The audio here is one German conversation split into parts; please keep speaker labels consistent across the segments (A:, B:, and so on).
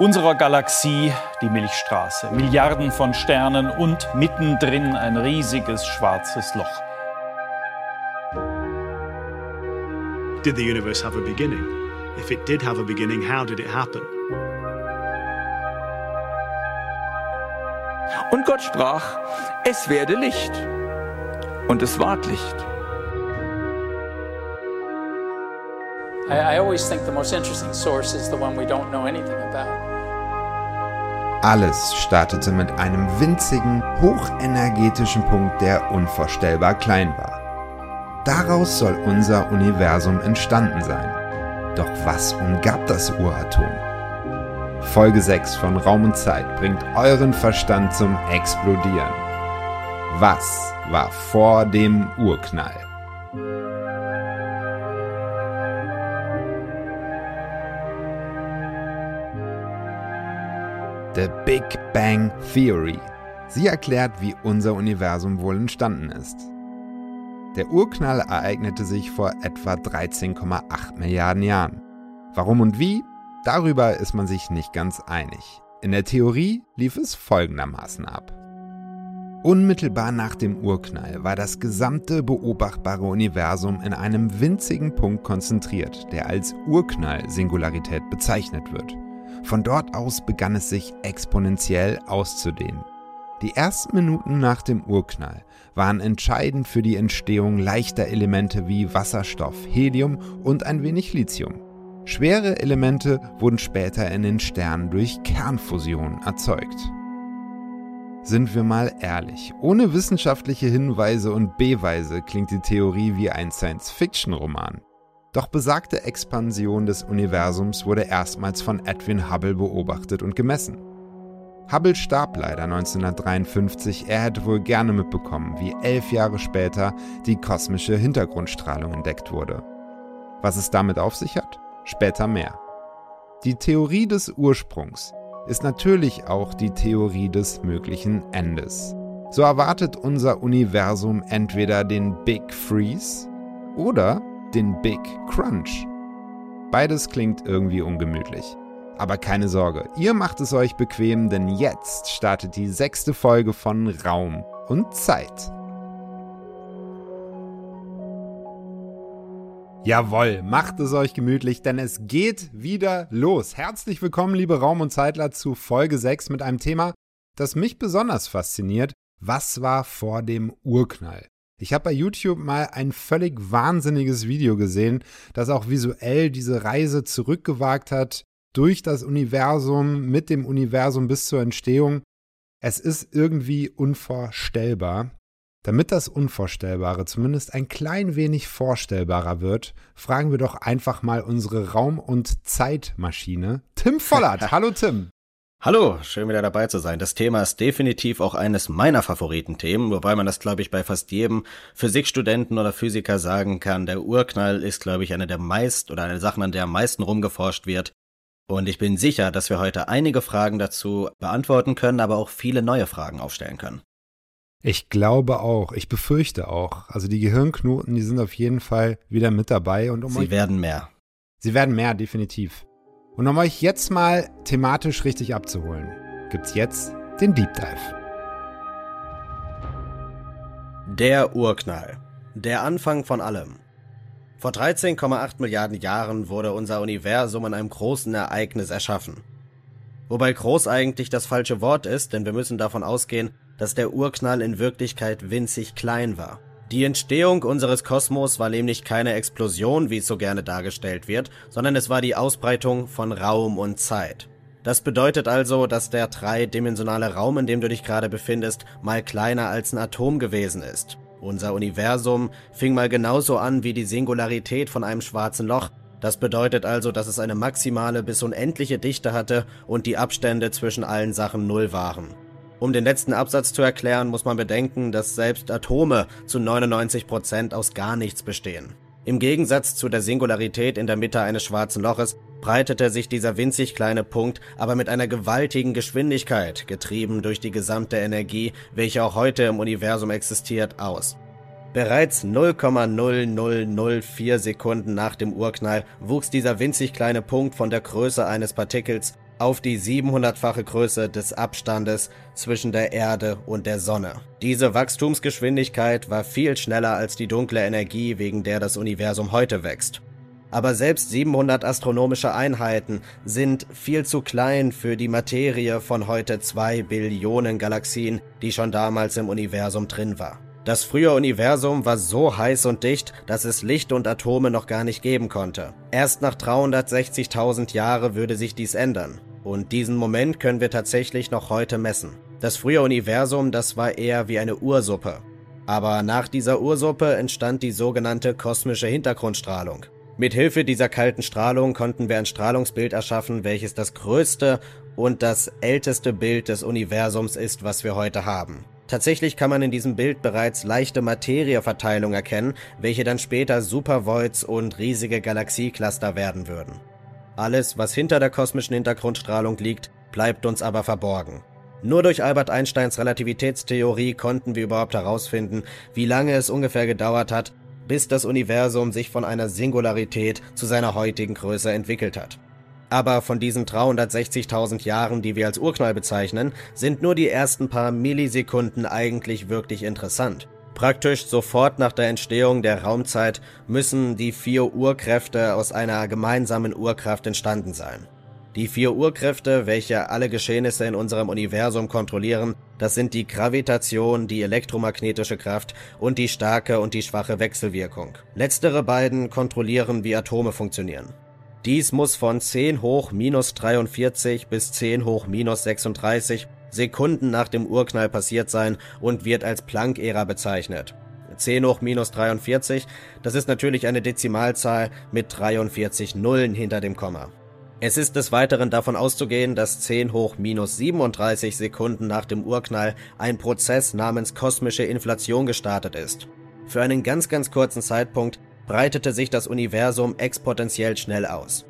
A: unserer Galaxie die Milchstraße. Milliarden von Sternen und mittendrin ein riesiges schwarzes Loch.
B: Did the universe have a beginning? If it did have a beginning, how did it happen?
C: Und Gott sprach, es werde Licht. Und es ward Licht.
D: I, I always think the most interesting source is the one we don't know anything about.
E: Alles startete mit einem winzigen, hochenergetischen Punkt, der unvorstellbar klein war. Daraus soll unser Universum entstanden sein. Doch was umgab das Uratom? Folge 6 von Raum und Zeit bringt euren Verstand zum Explodieren. Was war vor dem Urknall? The Big Bang Theory. Sie erklärt, wie unser Universum wohl entstanden ist. Der Urknall ereignete sich vor etwa 13,8 Milliarden Jahren. Warum und wie? Darüber ist man sich nicht ganz einig. In der Theorie lief es folgendermaßen ab. Unmittelbar nach dem Urknall war das gesamte beobachtbare Universum in einem winzigen Punkt konzentriert, der als Urknall-Singularität bezeichnet wird. Von dort aus begann es sich exponentiell auszudehnen. Die ersten Minuten nach dem Urknall waren entscheidend für die Entstehung leichter Elemente wie Wasserstoff, Helium und ein wenig Lithium. Schwere Elemente wurden später in den Sternen durch Kernfusion erzeugt. Sind wir mal ehrlich, ohne wissenschaftliche Hinweise und Beweise klingt die Theorie wie ein Science-Fiction-Roman. Doch besagte Expansion des Universums wurde erstmals von Edwin Hubble beobachtet und gemessen. Hubble starb leider 1953, er hätte wohl gerne mitbekommen, wie elf Jahre später die kosmische Hintergrundstrahlung entdeckt wurde. Was es damit auf sich hat? Später mehr. Die Theorie des Ursprungs ist natürlich auch die Theorie des möglichen Endes. So erwartet unser Universum entweder den Big Freeze oder den Big Crunch. Beides klingt irgendwie ungemütlich. Aber keine Sorge, ihr macht es euch bequem, denn jetzt startet die sechste Folge von Raum und Zeit. Jawohl, macht es euch gemütlich, denn es geht wieder los. Herzlich willkommen, liebe Raum- und Zeitler, zu Folge 6 mit einem Thema, das mich besonders fasziniert. Was war vor dem Urknall? Ich habe bei YouTube mal ein völlig wahnsinniges Video gesehen, das auch visuell diese Reise zurückgewagt hat durch das Universum, mit dem Universum bis zur Entstehung. Es ist irgendwie unvorstellbar. Damit das Unvorstellbare zumindest ein klein wenig vorstellbarer wird, fragen wir doch einfach mal unsere Raum- und Zeitmaschine. Tim Vollert. Hallo Tim.
F: Hallo, schön wieder dabei zu sein. Das Thema ist definitiv auch eines meiner Favoritenthemen, wobei man das, glaube ich, bei fast jedem Physikstudenten oder Physiker sagen kann. Der Urknall ist, glaube ich, eine der meist oder eine Sache, an der am meisten rumgeforscht wird. Und ich bin sicher, dass wir heute einige Fragen dazu beantworten können, aber auch viele neue Fragen aufstellen können.
E: Ich glaube auch, ich befürchte auch. Also die Gehirnknoten, die sind auf jeden Fall wieder mit dabei. Und
F: um Sie werden mehr.
E: Sie werden mehr, definitiv. Und um euch jetzt mal thematisch richtig abzuholen, gibt's jetzt den Deep Dive.
F: Der Urknall. Der Anfang von allem. Vor 13,8 Milliarden Jahren wurde unser Universum in einem großen Ereignis erschaffen. Wobei groß eigentlich das falsche Wort ist, denn wir müssen davon ausgehen, dass der Urknall in Wirklichkeit winzig klein war. Die Entstehung unseres Kosmos war nämlich keine Explosion, wie es so gerne dargestellt wird, sondern es war die Ausbreitung von Raum und Zeit. Das bedeutet also, dass der dreidimensionale Raum, in dem du dich gerade befindest, mal kleiner als ein Atom gewesen ist. Unser Universum fing mal genauso an wie die Singularität von einem schwarzen Loch. Das bedeutet also, dass es eine maximale bis unendliche Dichte hatte und die Abstände zwischen allen Sachen null waren. Um den letzten Absatz zu erklären, muss man bedenken, dass selbst Atome zu 99 Prozent aus gar nichts bestehen. Im Gegensatz zu der Singularität in der Mitte eines schwarzen Loches breitete sich dieser winzig kleine Punkt aber mit einer gewaltigen Geschwindigkeit, getrieben durch die gesamte Energie, welche auch heute im Universum existiert, aus. Bereits 0,0004 Sekunden nach dem Urknall wuchs dieser winzig kleine Punkt von der Größe eines Partikels auf die 700-fache Größe des Abstandes zwischen der Erde und der Sonne. Diese Wachstumsgeschwindigkeit war viel schneller als die dunkle Energie, wegen der das Universum heute wächst. Aber selbst 700 astronomische Einheiten sind viel zu klein für die Materie von heute zwei Billionen Galaxien, die schon damals im Universum drin war. Das frühe Universum war so heiß und dicht, dass es Licht und Atome noch gar nicht geben konnte. Erst nach 360.000 Jahre würde sich dies ändern. Und diesen Moment können wir tatsächlich noch heute messen. Das frühe Universum, das war eher wie eine Ursuppe. Aber nach dieser Ursuppe entstand die sogenannte kosmische Hintergrundstrahlung. Mit Hilfe dieser kalten Strahlung konnten wir ein Strahlungsbild erschaffen, welches das größte und das älteste Bild des Universums ist, was wir heute haben. Tatsächlich kann man in diesem Bild bereits leichte Materieverteilung erkennen, welche dann später Supervoids und riesige Galaxiecluster werden würden. Alles, was hinter der kosmischen Hintergrundstrahlung liegt, bleibt uns aber verborgen. Nur durch Albert Einsteins Relativitätstheorie konnten wir überhaupt herausfinden, wie lange es ungefähr gedauert hat, bis das Universum sich von einer Singularität zu seiner heutigen Größe entwickelt hat. Aber von diesen 360.000 Jahren, die wir als Urknall bezeichnen, sind nur die ersten paar Millisekunden eigentlich wirklich interessant. Praktisch sofort nach der Entstehung der Raumzeit müssen die vier Urkräfte aus einer gemeinsamen Urkraft entstanden sein. Die vier Urkräfte, welche alle Geschehnisse in unserem Universum kontrollieren, das sind die Gravitation, die elektromagnetische Kraft und die starke und die schwache Wechselwirkung. Letztere beiden kontrollieren, wie Atome funktionieren. Dies muss von 10 hoch minus 43 bis 10 hoch minus 36 Sekunden nach dem Urknall passiert sein und wird als Planck-Ära bezeichnet. 10 hoch minus 43, das ist natürlich eine Dezimalzahl mit 43 Nullen hinter dem Komma. Es ist des Weiteren davon auszugehen, dass 10 hoch minus 37 Sekunden nach dem Urknall ein Prozess namens kosmische Inflation gestartet ist. Für einen ganz, ganz kurzen Zeitpunkt breitete sich das Universum exponentiell schnell aus.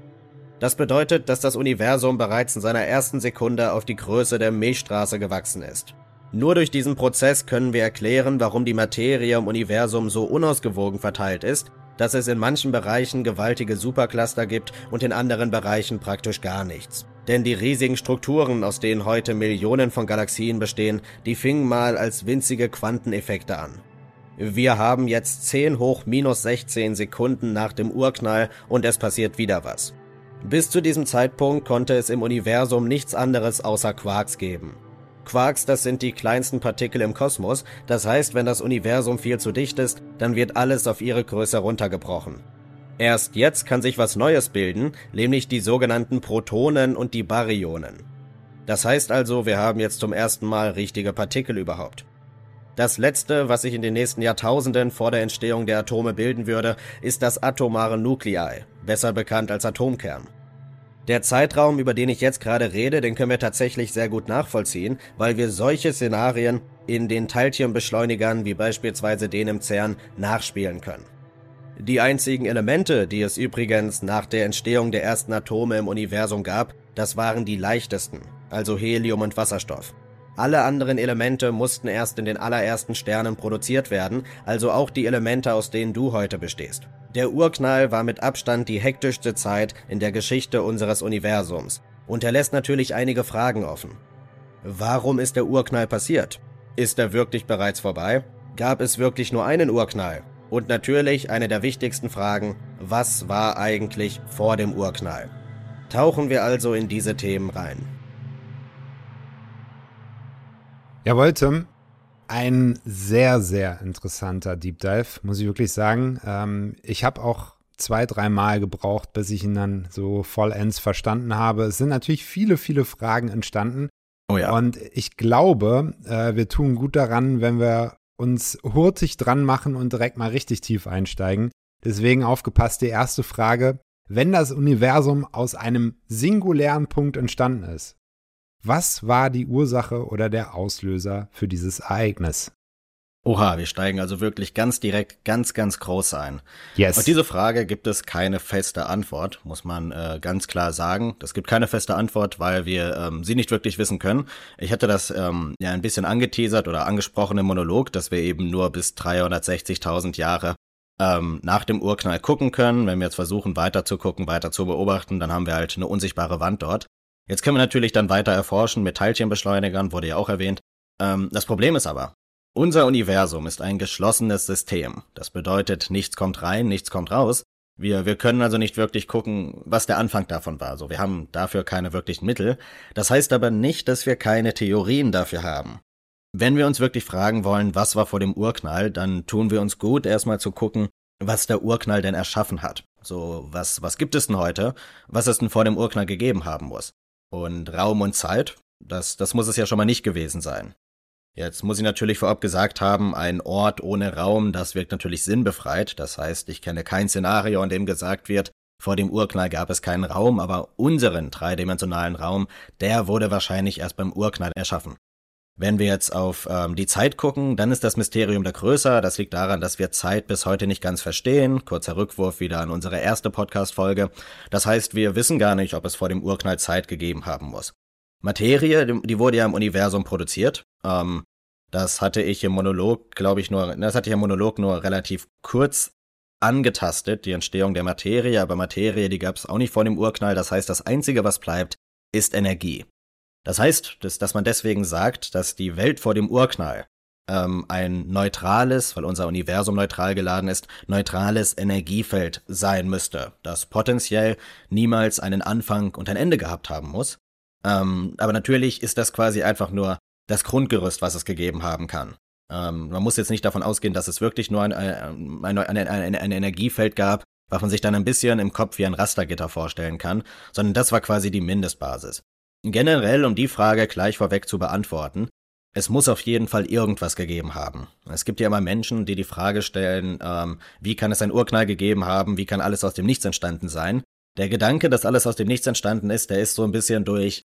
F: Das bedeutet, dass das Universum bereits in seiner ersten Sekunde auf die Größe der Milchstraße gewachsen ist. Nur durch diesen Prozess können wir erklären, warum die Materie im Universum so unausgewogen verteilt ist dass es in manchen Bereichen gewaltige Supercluster gibt und in anderen Bereichen praktisch gar nichts. Denn die riesigen Strukturen, aus denen heute Millionen von Galaxien bestehen, die fingen mal als winzige Quanteneffekte an. Wir haben jetzt 10 hoch minus 16 Sekunden nach dem Urknall und es passiert wieder was. Bis zu diesem Zeitpunkt konnte es im Universum nichts anderes außer Quarks geben. Quarks, das sind die kleinsten Partikel im Kosmos, das heißt, wenn das Universum viel zu dicht ist, dann wird alles auf ihre Größe runtergebrochen. Erst jetzt kann sich was Neues bilden, nämlich die sogenannten Protonen und die Baryonen. Das heißt also, wir haben jetzt zum ersten Mal richtige Partikel überhaupt. Das letzte, was sich in den nächsten Jahrtausenden vor der Entstehung der Atome bilden würde, ist das atomare Nuklei, besser bekannt als Atomkern. Der Zeitraum, über den ich jetzt gerade rede, den können wir tatsächlich sehr gut nachvollziehen, weil wir solche Szenarien in den Teilchenbeschleunigern wie beispielsweise den im CERN nachspielen können. Die einzigen Elemente, die es übrigens nach der Entstehung der ersten Atome im Universum gab, das waren die leichtesten, also Helium und Wasserstoff. Alle anderen Elemente mussten erst in den allerersten Sternen produziert werden, also auch die Elemente, aus denen du heute bestehst. Der Urknall war mit Abstand die hektischste Zeit in der Geschichte unseres Universums und er lässt natürlich einige Fragen offen. Warum ist der Urknall passiert? Ist er wirklich bereits vorbei? Gab es wirklich nur einen Urknall? Und natürlich eine der wichtigsten Fragen, was war eigentlich vor dem Urknall? Tauchen wir also in diese Themen rein.
E: Jawohl, Tim. Ein sehr, sehr interessanter Deep Dive, muss ich wirklich sagen. Ähm, ich habe auch zwei, dreimal gebraucht, bis ich ihn dann so vollends verstanden habe. Es sind natürlich viele, viele Fragen entstanden.
C: Oh ja.
E: Und ich glaube, äh, wir tun gut daran, wenn wir uns hurtig dran machen und direkt mal richtig tief einsteigen. Deswegen aufgepasst, die erste Frage. Wenn das Universum aus einem singulären Punkt entstanden ist, was war die Ursache oder der Auslöser für dieses Ereignis?
F: Oha, wir steigen also wirklich ganz direkt, ganz, ganz groß ein.
E: Yes.
F: Auf diese Frage gibt es keine feste Antwort, muss man äh, ganz klar sagen. Es gibt keine feste Antwort, weil wir ähm, sie nicht wirklich wissen können. Ich hatte das ähm, ja ein bisschen angeteasert oder angesprochen im Monolog, dass wir eben nur bis 360.000 Jahre ähm, nach dem Urknall gucken können. Wenn wir jetzt versuchen, weiter zu gucken, weiter zu beobachten, dann haben wir halt eine unsichtbare Wand dort. Jetzt können wir natürlich dann weiter erforschen mit Teilchenbeschleunigern, wurde ja auch erwähnt. Ähm, das Problem ist aber, unser Universum ist ein geschlossenes System. Das bedeutet, nichts kommt rein, nichts kommt raus. Wir, wir können also nicht wirklich gucken, was der Anfang davon war. So, wir haben dafür keine wirklichen Mittel. Das heißt aber nicht, dass wir keine Theorien dafür haben. Wenn wir uns wirklich fragen wollen, was war vor dem Urknall, dann tun wir uns gut, erstmal zu gucken, was der Urknall denn erschaffen hat. So, was, was gibt es denn heute, was es denn vor dem Urknall gegeben haben muss? Und Raum und Zeit, das, das muss es ja schon mal nicht gewesen sein. Jetzt muss ich natürlich vorab gesagt haben, ein Ort ohne Raum, das wirkt natürlich sinnbefreit. Das heißt, ich kenne kein Szenario, in dem gesagt wird, vor dem Urknall gab es keinen Raum, aber unseren dreidimensionalen Raum, der wurde wahrscheinlich erst beim Urknall erschaffen. Wenn wir jetzt auf ähm, die Zeit gucken, dann ist das Mysterium da größer. Das liegt daran, dass wir Zeit bis heute nicht ganz verstehen. Kurzer Rückwurf wieder an unsere erste Podcast-Folge. Das heißt, wir wissen gar nicht, ob es vor dem Urknall Zeit gegeben haben muss. Materie, die wurde ja im Universum produziert. Ähm, das hatte ich im Monolog, glaube ich, nur, das hatte ich im Monolog nur relativ kurz angetastet, die Entstehung der Materie, aber Materie, die gab es auch nicht vor dem Urknall. Das heißt, das Einzige, was bleibt, ist Energie. Das heißt, dass, dass man deswegen sagt, dass die Welt vor dem Urknall ähm, ein neutrales, weil unser Universum neutral geladen ist, neutrales Energiefeld sein müsste, das potenziell niemals einen Anfang und ein Ende gehabt haben muss. Ähm, aber natürlich ist das quasi einfach nur das Grundgerüst, was es gegeben haben kann. Ähm, man muss jetzt nicht davon ausgehen, dass es wirklich nur ein, ein, ein, ein, ein Energiefeld gab, was man sich dann ein bisschen im Kopf wie ein Rastergitter vorstellen kann, sondern das war quasi die Mindestbasis. Generell, um die Frage gleich vorweg zu beantworten, es muss auf jeden Fall irgendwas gegeben haben. Es gibt ja immer Menschen, die die Frage stellen, ähm, wie kann es ein Urknall gegeben haben, wie kann alles aus dem Nichts entstanden sein? Der Gedanke, dass alles aus dem Nichts entstanden ist, der ist so ein bisschen durch,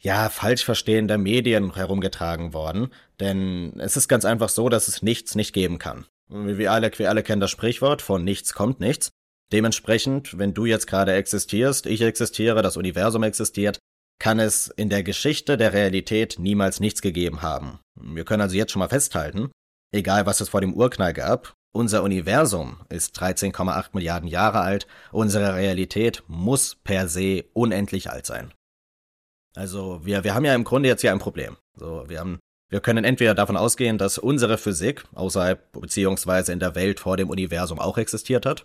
F: ja, falsch verstehender Medien herumgetragen worden. Denn es ist ganz einfach so, dass es nichts nicht geben kann. Wir alle, wir alle kennen das Sprichwort, von nichts kommt nichts. Dementsprechend, wenn du jetzt gerade existierst, ich existiere, das Universum existiert, kann es in der Geschichte der Realität niemals nichts gegeben haben. Wir können also jetzt schon mal festhalten, egal was es vor dem Urknall gab, unser Universum ist 13,8 Milliarden Jahre alt, unsere Realität muss per se unendlich alt sein. Also wir, wir haben ja im Grunde jetzt hier ein Problem. So, wir haben wir können entweder davon ausgehen, dass unsere Physik außerhalb beziehungsweise in der Welt vor dem Universum auch existiert hat.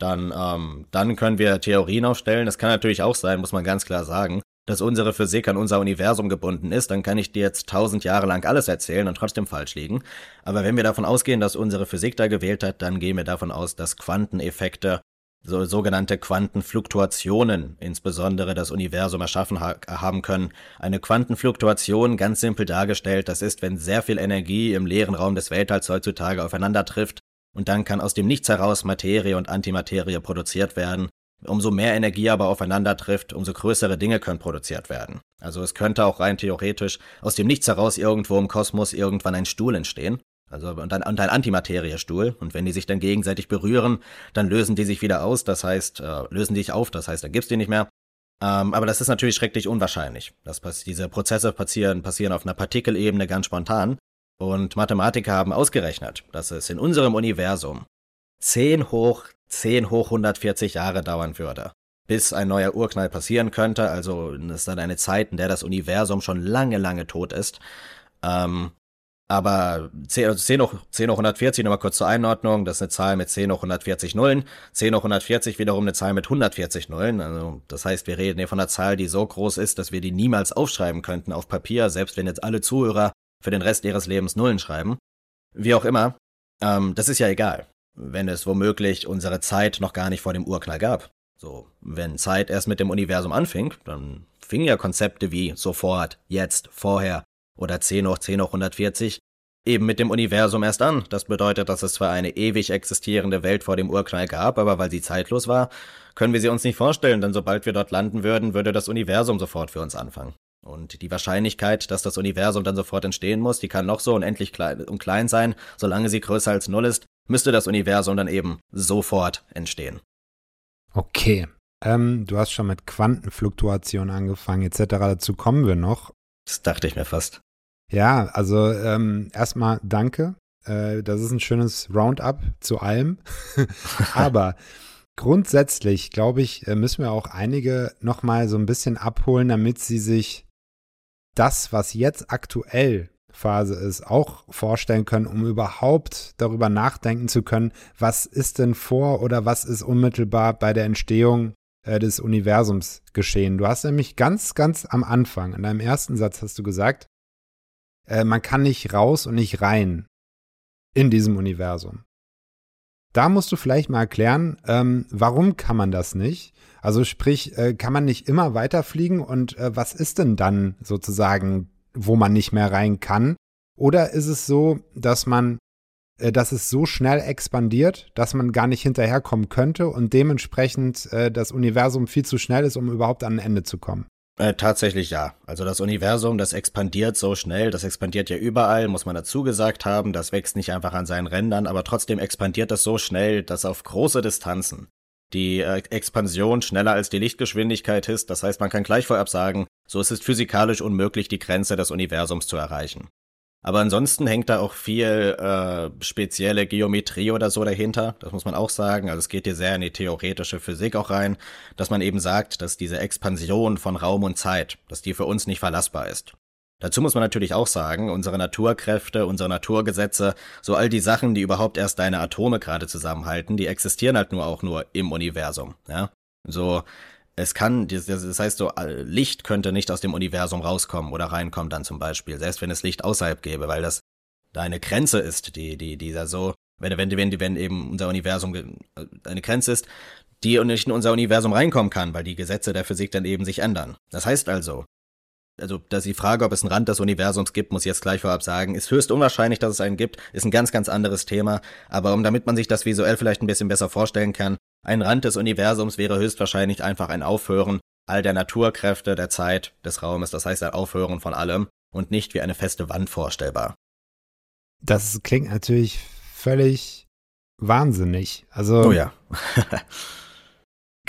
F: Dann, ähm, dann können wir Theorien aufstellen. Das kann natürlich auch sein, muss man ganz klar sagen, dass unsere Physik an unser Universum gebunden ist, dann kann ich dir jetzt tausend Jahre lang alles erzählen und trotzdem falsch liegen. Aber wenn wir davon ausgehen, dass unsere Physik da gewählt hat, dann gehen wir davon aus, dass Quanteneffekte, so sogenannte Quantenfluktuationen, insbesondere das Universum erschaffen ha haben können. Eine Quantenfluktuation, ganz simpel dargestellt, das ist, wenn sehr viel Energie im leeren Raum des Weltalls heutzutage aufeinander trifft, und dann kann aus dem Nichts heraus Materie und Antimaterie produziert werden, Umso mehr Energie aber aufeinander trifft, umso größere Dinge können produziert werden. Also es könnte auch rein theoretisch aus dem Nichts heraus irgendwo im Kosmos irgendwann ein Stuhl entstehen. Also und ein, und ein Antimateriestuhl. Und wenn die sich dann gegenseitig berühren, dann lösen die sich wieder aus, das heißt, äh, lösen die sich auf, das heißt, dann gibt's die nicht mehr. Ähm, aber das ist natürlich schrecklich unwahrscheinlich. Das, diese Prozesse passieren, passieren auf einer Partikelebene ganz spontan. Und Mathematiker haben ausgerechnet, dass es in unserem Universum 10 hoch 10 hoch 140 Jahre dauern würde, bis ein neuer Urknall passieren könnte. Also ist dann eine Zeit, in der das Universum schon lange, lange tot ist. Ähm, aber 10, 10, hoch, 10 hoch 140, nochmal kurz zur Einordnung, das ist eine Zahl mit 10 hoch 140 Nullen. 10 hoch 140 wiederum eine Zahl mit 140 Nullen. Also das heißt, wir reden hier von einer Zahl, die so groß ist, dass wir die niemals aufschreiben könnten auf Papier, selbst wenn jetzt alle Zuhörer für den Rest ihres Lebens Nullen schreiben. Wie auch immer, ähm, das ist ja egal wenn es womöglich unsere Zeit noch gar nicht vor dem Urknall gab. So, wenn Zeit erst mit dem Universum anfing, dann fingen ja Konzepte wie sofort, jetzt, vorher oder 10 hoch 10 hoch 140 eben mit dem Universum erst an. Das bedeutet, dass es zwar eine ewig existierende Welt vor dem Urknall gab, aber weil sie zeitlos war, können wir sie uns nicht vorstellen, denn sobald wir dort landen würden, würde das Universum sofort für uns anfangen. Und die Wahrscheinlichkeit, dass das Universum dann sofort entstehen muss, die kann noch so unendlich klein, und klein sein, solange sie größer als Null ist, müsste das Universum dann eben sofort entstehen.
E: Okay. Ähm, du hast schon mit Quantenfluktuation angefangen, etc. Dazu kommen wir noch.
F: Das dachte ich mir fast.
E: Ja, also ähm, erstmal danke. Äh, das ist ein schönes Roundup zu allem. Aber Grundsätzlich, glaube ich, äh, müssen wir auch einige nochmal so ein bisschen abholen, damit sie sich das, was jetzt aktuell Phase ist, auch vorstellen können, um überhaupt darüber nachdenken zu können, was ist denn vor oder was ist unmittelbar bei der Entstehung äh, des Universums geschehen. Du hast nämlich ganz, ganz am Anfang, in deinem ersten Satz hast du gesagt, äh, man kann nicht raus und nicht rein in diesem Universum. Da musst du vielleicht mal erklären, ähm, warum kann man das nicht? Also sprich, äh, kann man nicht immer weiterfliegen und äh, was ist denn dann sozusagen, wo man nicht mehr rein kann? Oder ist es so, dass man, äh, dass es so schnell expandiert, dass man gar nicht hinterherkommen könnte und dementsprechend äh, das Universum viel zu schnell ist, um überhaupt an ein Ende zu kommen?
F: Äh, tatsächlich ja. Also das Universum, das expandiert so schnell, das expandiert ja überall, muss man dazu gesagt haben, das wächst nicht einfach an seinen Rändern, aber trotzdem expandiert das so schnell, dass auf große Distanzen die äh, Expansion schneller als die Lichtgeschwindigkeit ist. Das heißt, man kann gleich vorab sagen, so ist es physikalisch unmöglich, die Grenze des Universums zu erreichen. Aber ansonsten hängt da auch viel äh, spezielle Geometrie oder so dahinter. Das muss man auch sagen. Also es geht hier sehr in die theoretische Physik auch rein, dass man eben sagt, dass diese Expansion von Raum und Zeit, dass die für uns nicht verlassbar ist. Dazu muss man natürlich auch sagen, unsere Naturkräfte, unsere Naturgesetze, so all die Sachen, die überhaupt erst deine Atome gerade zusammenhalten, die existieren halt nur auch nur im Universum. Ja? So, es kann, das heißt so, Licht könnte nicht aus dem Universum rauskommen oder reinkommen dann zum Beispiel, selbst wenn es Licht außerhalb gäbe, weil das da eine Grenze ist, die, die, dieser so, wenn, wenn, wenn, wenn eben unser Universum äh, eine Grenze ist, die nicht in unser Universum reinkommen kann, weil die Gesetze der Physik dann eben sich ändern. Das heißt also, also, dass die Frage, ob es einen Rand des Universums gibt, muss ich jetzt gleich vorab sagen, ist höchst unwahrscheinlich, dass es einen gibt, ist ein ganz, ganz anderes Thema. Aber um, damit man sich das visuell vielleicht ein bisschen besser vorstellen kann, ein Rand des Universums wäre höchstwahrscheinlich einfach ein Aufhören all der Naturkräfte, der Zeit, des Raumes, das heißt ein Aufhören von allem und nicht wie eine feste Wand vorstellbar.
E: Das klingt natürlich völlig wahnsinnig. Also.
F: Oh ja.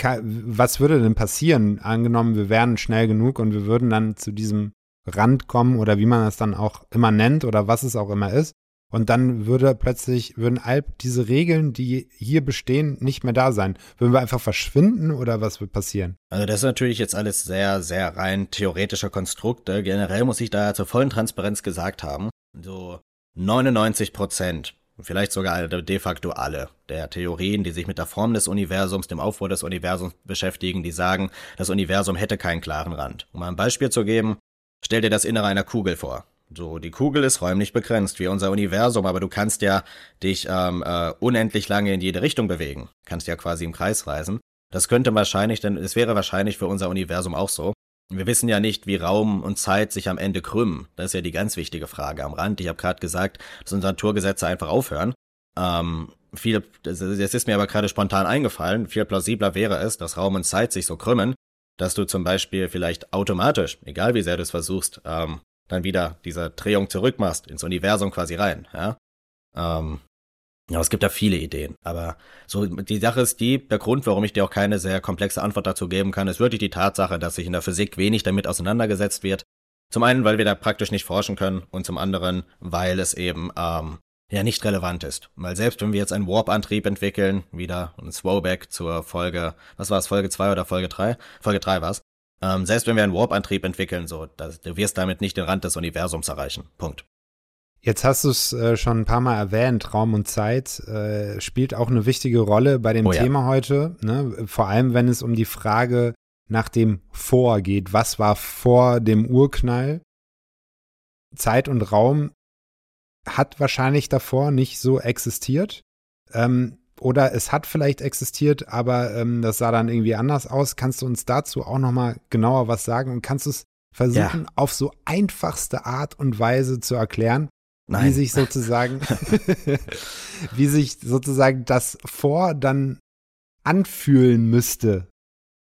E: was würde denn passieren? Angenommen, wir wären schnell genug und wir würden dann zu diesem Rand kommen oder wie man das dann auch immer nennt oder was es auch immer ist. Und dann würde plötzlich, würden all diese Regeln, die hier bestehen, nicht mehr da sein. Würden wir einfach verschwinden oder was wird passieren?
F: Also das ist natürlich jetzt alles sehr, sehr rein theoretischer Konstrukte. Generell muss ich da zur vollen Transparenz gesagt haben, so 99 Prozent, vielleicht sogar de facto alle der Theorien, die sich mit der Form des Universums, dem Aufbau des Universums beschäftigen, die sagen, das Universum hätte keinen klaren Rand. Um ein Beispiel zu geben, stell dir das Innere einer Kugel vor. So, die Kugel ist räumlich begrenzt, wie unser Universum, aber du kannst ja dich ähm, äh, unendlich lange in jede Richtung bewegen. Kannst ja quasi im Kreis reisen. Das könnte wahrscheinlich, denn es wäre wahrscheinlich für unser Universum auch so. Wir wissen ja nicht, wie Raum und Zeit sich am Ende krümmen. Das ist ja die ganz wichtige Frage am Rand. Ich habe gerade gesagt, dass unsere Naturgesetze einfach aufhören. Ähm, viel, das ist mir aber gerade spontan eingefallen. Viel plausibler wäre es, dass Raum und Zeit sich so krümmen, dass du zum Beispiel vielleicht automatisch, egal wie sehr du es versuchst, ähm, dann wieder diese Drehung zurückmachst, ins Universum quasi rein, ja. Ähm, ja, es gibt da viele Ideen, aber so die Sache ist die, der Grund, warum ich dir auch keine sehr komplexe Antwort dazu geben kann, ist wirklich die Tatsache, dass sich in der Physik wenig damit auseinandergesetzt wird. Zum einen, weil wir da praktisch nicht forschen können und zum anderen, weil es eben ähm, ja nicht relevant ist. Weil selbst wenn wir jetzt einen Warp-Antrieb entwickeln, wieder ein Throwback zur Folge, was war es, Folge 2 oder Folge 3? Folge 3 war's. Ähm, selbst wenn wir einen Warp-Antrieb entwickeln, so, das, du wirst damit nicht den Rand des Universums erreichen. Punkt.
E: Jetzt hast du es äh, schon ein paar Mal erwähnt, Raum und Zeit äh, spielt auch eine wichtige Rolle bei dem oh, Thema ja. heute. Ne? Vor allem, wenn es um die Frage nach dem Vor geht. Was war vor dem Urknall? Zeit und Raum hat wahrscheinlich davor nicht so existiert. Ähm, oder es hat vielleicht existiert, aber ähm, das sah dann irgendwie anders aus. Kannst du uns dazu auch noch mal genauer was sagen und kannst du es versuchen, ja. auf so einfachste Art und Weise zu erklären, Nein. wie sich sozusagen, wie sich sozusagen das vor dann anfühlen müsste,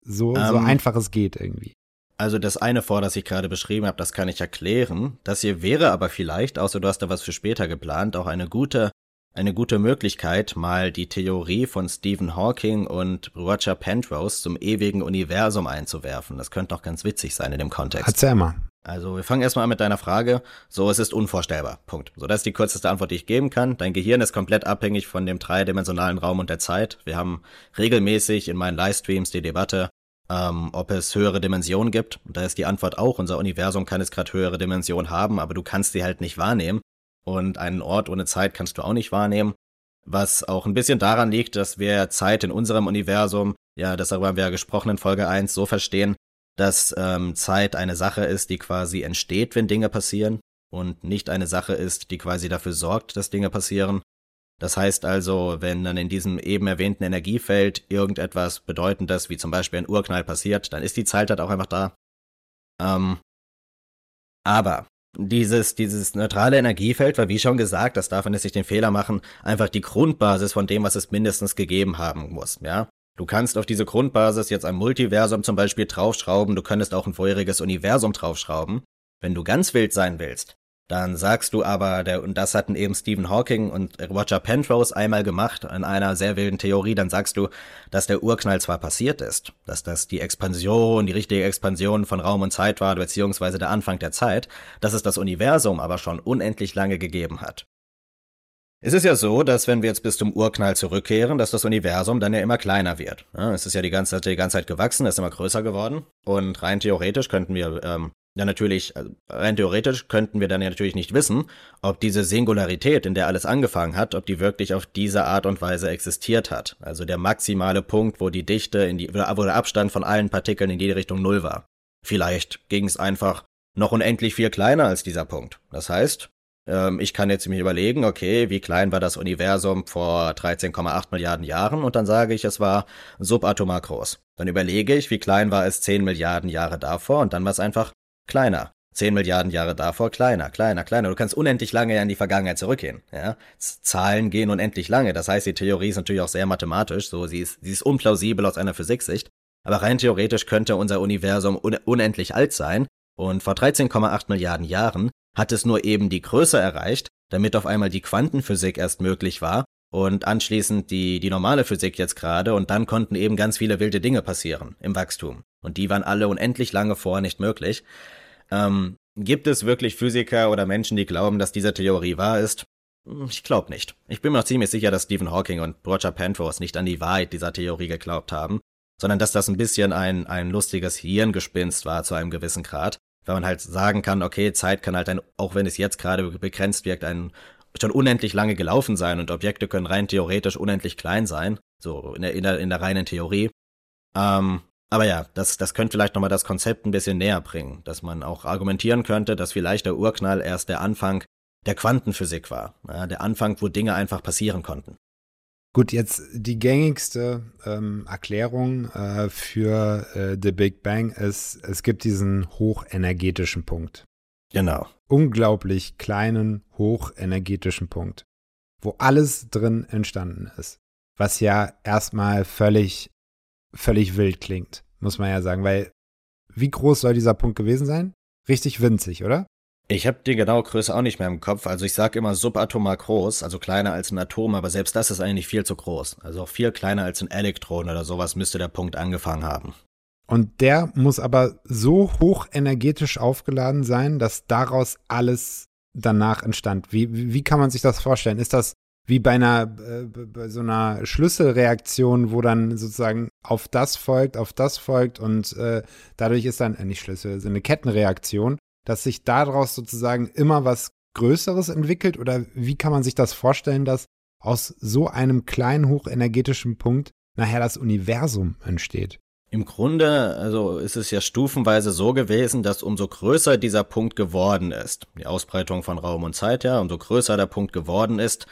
E: so, ähm, so einfach es geht irgendwie.
F: Also das eine vor, das ich gerade beschrieben habe, das kann ich erklären. Das hier wäre aber vielleicht, außer du hast da was für später geplant, auch eine gute eine gute Möglichkeit, mal die Theorie von Stephen Hawking und Roger Penrose zum ewigen Universum einzuwerfen. Das könnte doch ganz witzig sein in dem Kontext.
E: Erzähl mal.
F: Also wir fangen erstmal an mit deiner Frage. So, es ist unvorstellbar. Punkt. So, das ist die kürzeste Antwort, die ich geben kann. Dein Gehirn ist komplett abhängig von dem dreidimensionalen Raum und der Zeit. Wir haben regelmäßig in meinen Livestreams die Debatte, ähm, ob es höhere Dimensionen gibt. Und da ist die Antwort auch, unser Universum kann es gerade höhere Dimensionen haben, aber du kannst sie halt nicht wahrnehmen. Und einen Ort ohne Zeit kannst du auch nicht wahrnehmen. Was auch ein bisschen daran liegt, dass wir Zeit in unserem Universum, ja, das haben wir ja gesprochen in Folge 1, so verstehen, dass ähm, Zeit eine Sache ist, die quasi entsteht, wenn Dinge passieren und nicht eine Sache ist, die quasi dafür sorgt, dass Dinge passieren. Das heißt also, wenn dann in diesem eben erwähnten Energiefeld irgendetwas Bedeutendes, wie zum Beispiel ein Urknall passiert, dann ist die Zeit halt auch einfach da. Ähm, aber dieses, dieses neutrale Energiefeld war, wie schon gesagt, das darf man jetzt nicht den Fehler machen, einfach die Grundbasis von dem, was es mindestens gegeben haben muss, ja. Du kannst auf diese Grundbasis jetzt ein Multiversum zum Beispiel draufschrauben, du könntest auch ein vorheriges Universum draufschrauben. Wenn du ganz wild sein willst, dann sagst du aber, der, und das hatten eben Stephen Hawking und Roger Penrose einmal gemacht in einer sehr wilden Theorie, dann sagst du, dass der Urknall zwar passiert ist, dass das die Expansion, die richtige Expansion von Raum und Zeit war, beziehungsweise der Anfang der Zeit, dass es das Universum aber schon unendlich lange gegeben hat. Es ist ja so, dass wenn wir jetzt bis zum Urknall zurückkehren, dass das Universum dann ja immer kleiner wird. Es ist ja die ganze, die ganze Zeit gewachsen, es ist immer größer geworden. Und rein theoretisch könnten wir ähm, ja natürlich, also rein theoretisch könnten wir dann ja natürlich nicht wissen, ob diese Singularität, in der alles angefangen hat, ob die wirklich auf diese Art und Weise existiert hat. Also der maximale Punkt, wo die Dichte in die, wo der Abstand von allen Partikeln in jede Richtung null war. Vielleicht ging es einfach noch unendlich viel kleiner als dieser Punkt. Das heißt, ähm, ich kann jetzt mir überlegen, okay, wie klein war das Universum vor 13,8 Milliarden Jahren und dann sage ich, es war subatomar groß. Dann überlege ich, wie klein war es 10 Milliarden Jahre davor und dann war es einfach kleiner. 10 Milliarden Jahre davor kleiner, kleiner, kleiner. Du kannst unendlich lange in die Vergangenheit zurückgehen. Ja? Zahlen gehen unendlich lange. Das heißt, die Theorie ist natürlich auch sehr mathematisch. So, sie ist, sie ist unplausibel aus einer Physiksicht. Aber rein theoretisch könnte unser Universum un unendlich alt sein. Und vor 13,8 Milliarden Jahren hat es nur eben die Größe erreicht, damit auf einmal die Quantenphysik erst möglich war und anschließend die, die normale Physik jetzt gerade und dann konnten eben ganz viele wilde Dinge passieren im Wachstum. Und die waren alle unendlich lange vorher nicht möglich. Ähm, gibt es wirklich Physiker oder Menschen, die glauben, dass diese Theorie wahr ist? Hm, ich glaube nicht. Ich bin mir auch ziemlich sicher, dass Stephen Hawking und Roger Penrose nicht an die Wahrheit dieser Theorie geglaubt haben, sondern dass das ein bisschen ein, ein lustiges Hirngespinst war zu einem gewissen Grad weil man halt sagen kann, okay, Zeit kann halt ein, auch wenn es jetzt gerade begrenzt wirkt, ein schon unendlich lange gelaufen sein und Objekte können rein theoretisch unendlich klein sein, so in der, in der, in der reinen Theorie. Ähm, aber ja, das, das könnte vielleicht nochmal das Konzept ein bisschen näher bringen, dass man auch argumentieren könnte, dass vielleicht der Urknall erst der Anfang der Quantenphysik war, ja, der Anfang, wo Dinge einfach passieren konnten.
E: Gut, jetzt die gängigste ähm, Erklärung äh, für äh, The Big Bang ist, es gibt diesen hochenergetischen Punkt.
F: Genau.
E: Unglaublich kleinen, hochenergetischen Punkt, wo alles drin entstanden ist. Was ja erstmal völlig, völlig wild klingt, muss man ja sagen, weil wie groß soll dieser Punkt gewesen sein? Richtig winzig, oder?
F: Ich habe die genaue Größe auch nicht mehr im Kopf. Also ich sage immer subatomar groß, also kleiner als ein Atom, aber selbst das ist eigentlich viel zu groß. Also auch viel kleiner als ein Elektron oder sowas müsste der Punkt angefangen haben.
E: Und der muss aber so hoch energetisch aufgeladen sein, dass daraus alles danach entstand. Wie, wie kann man sich das vorstellen? Ist das wie bei einer äh, bei so einer Schlüsselreaktion, wo dann sozusagen auf das folgt, auf das folgt und äh, dadurch ist dann äh, nicht Schlüssel, so eine Kettenreaktion dass sich daraus sozusagen immer was Größeres entwickelt? Oder wie kann man sich das vorstellen, dass aus so einem kleinen hochenergetischen Punkt nachher das Universum entsteht?
F: Im Grunde, also ist es ja stufenweise so gewesen, dass umso größer dieser Punkt geworden ist, die Ausbreitung von Raum und Zeit, ja, umso größer der Punkt geworden ist,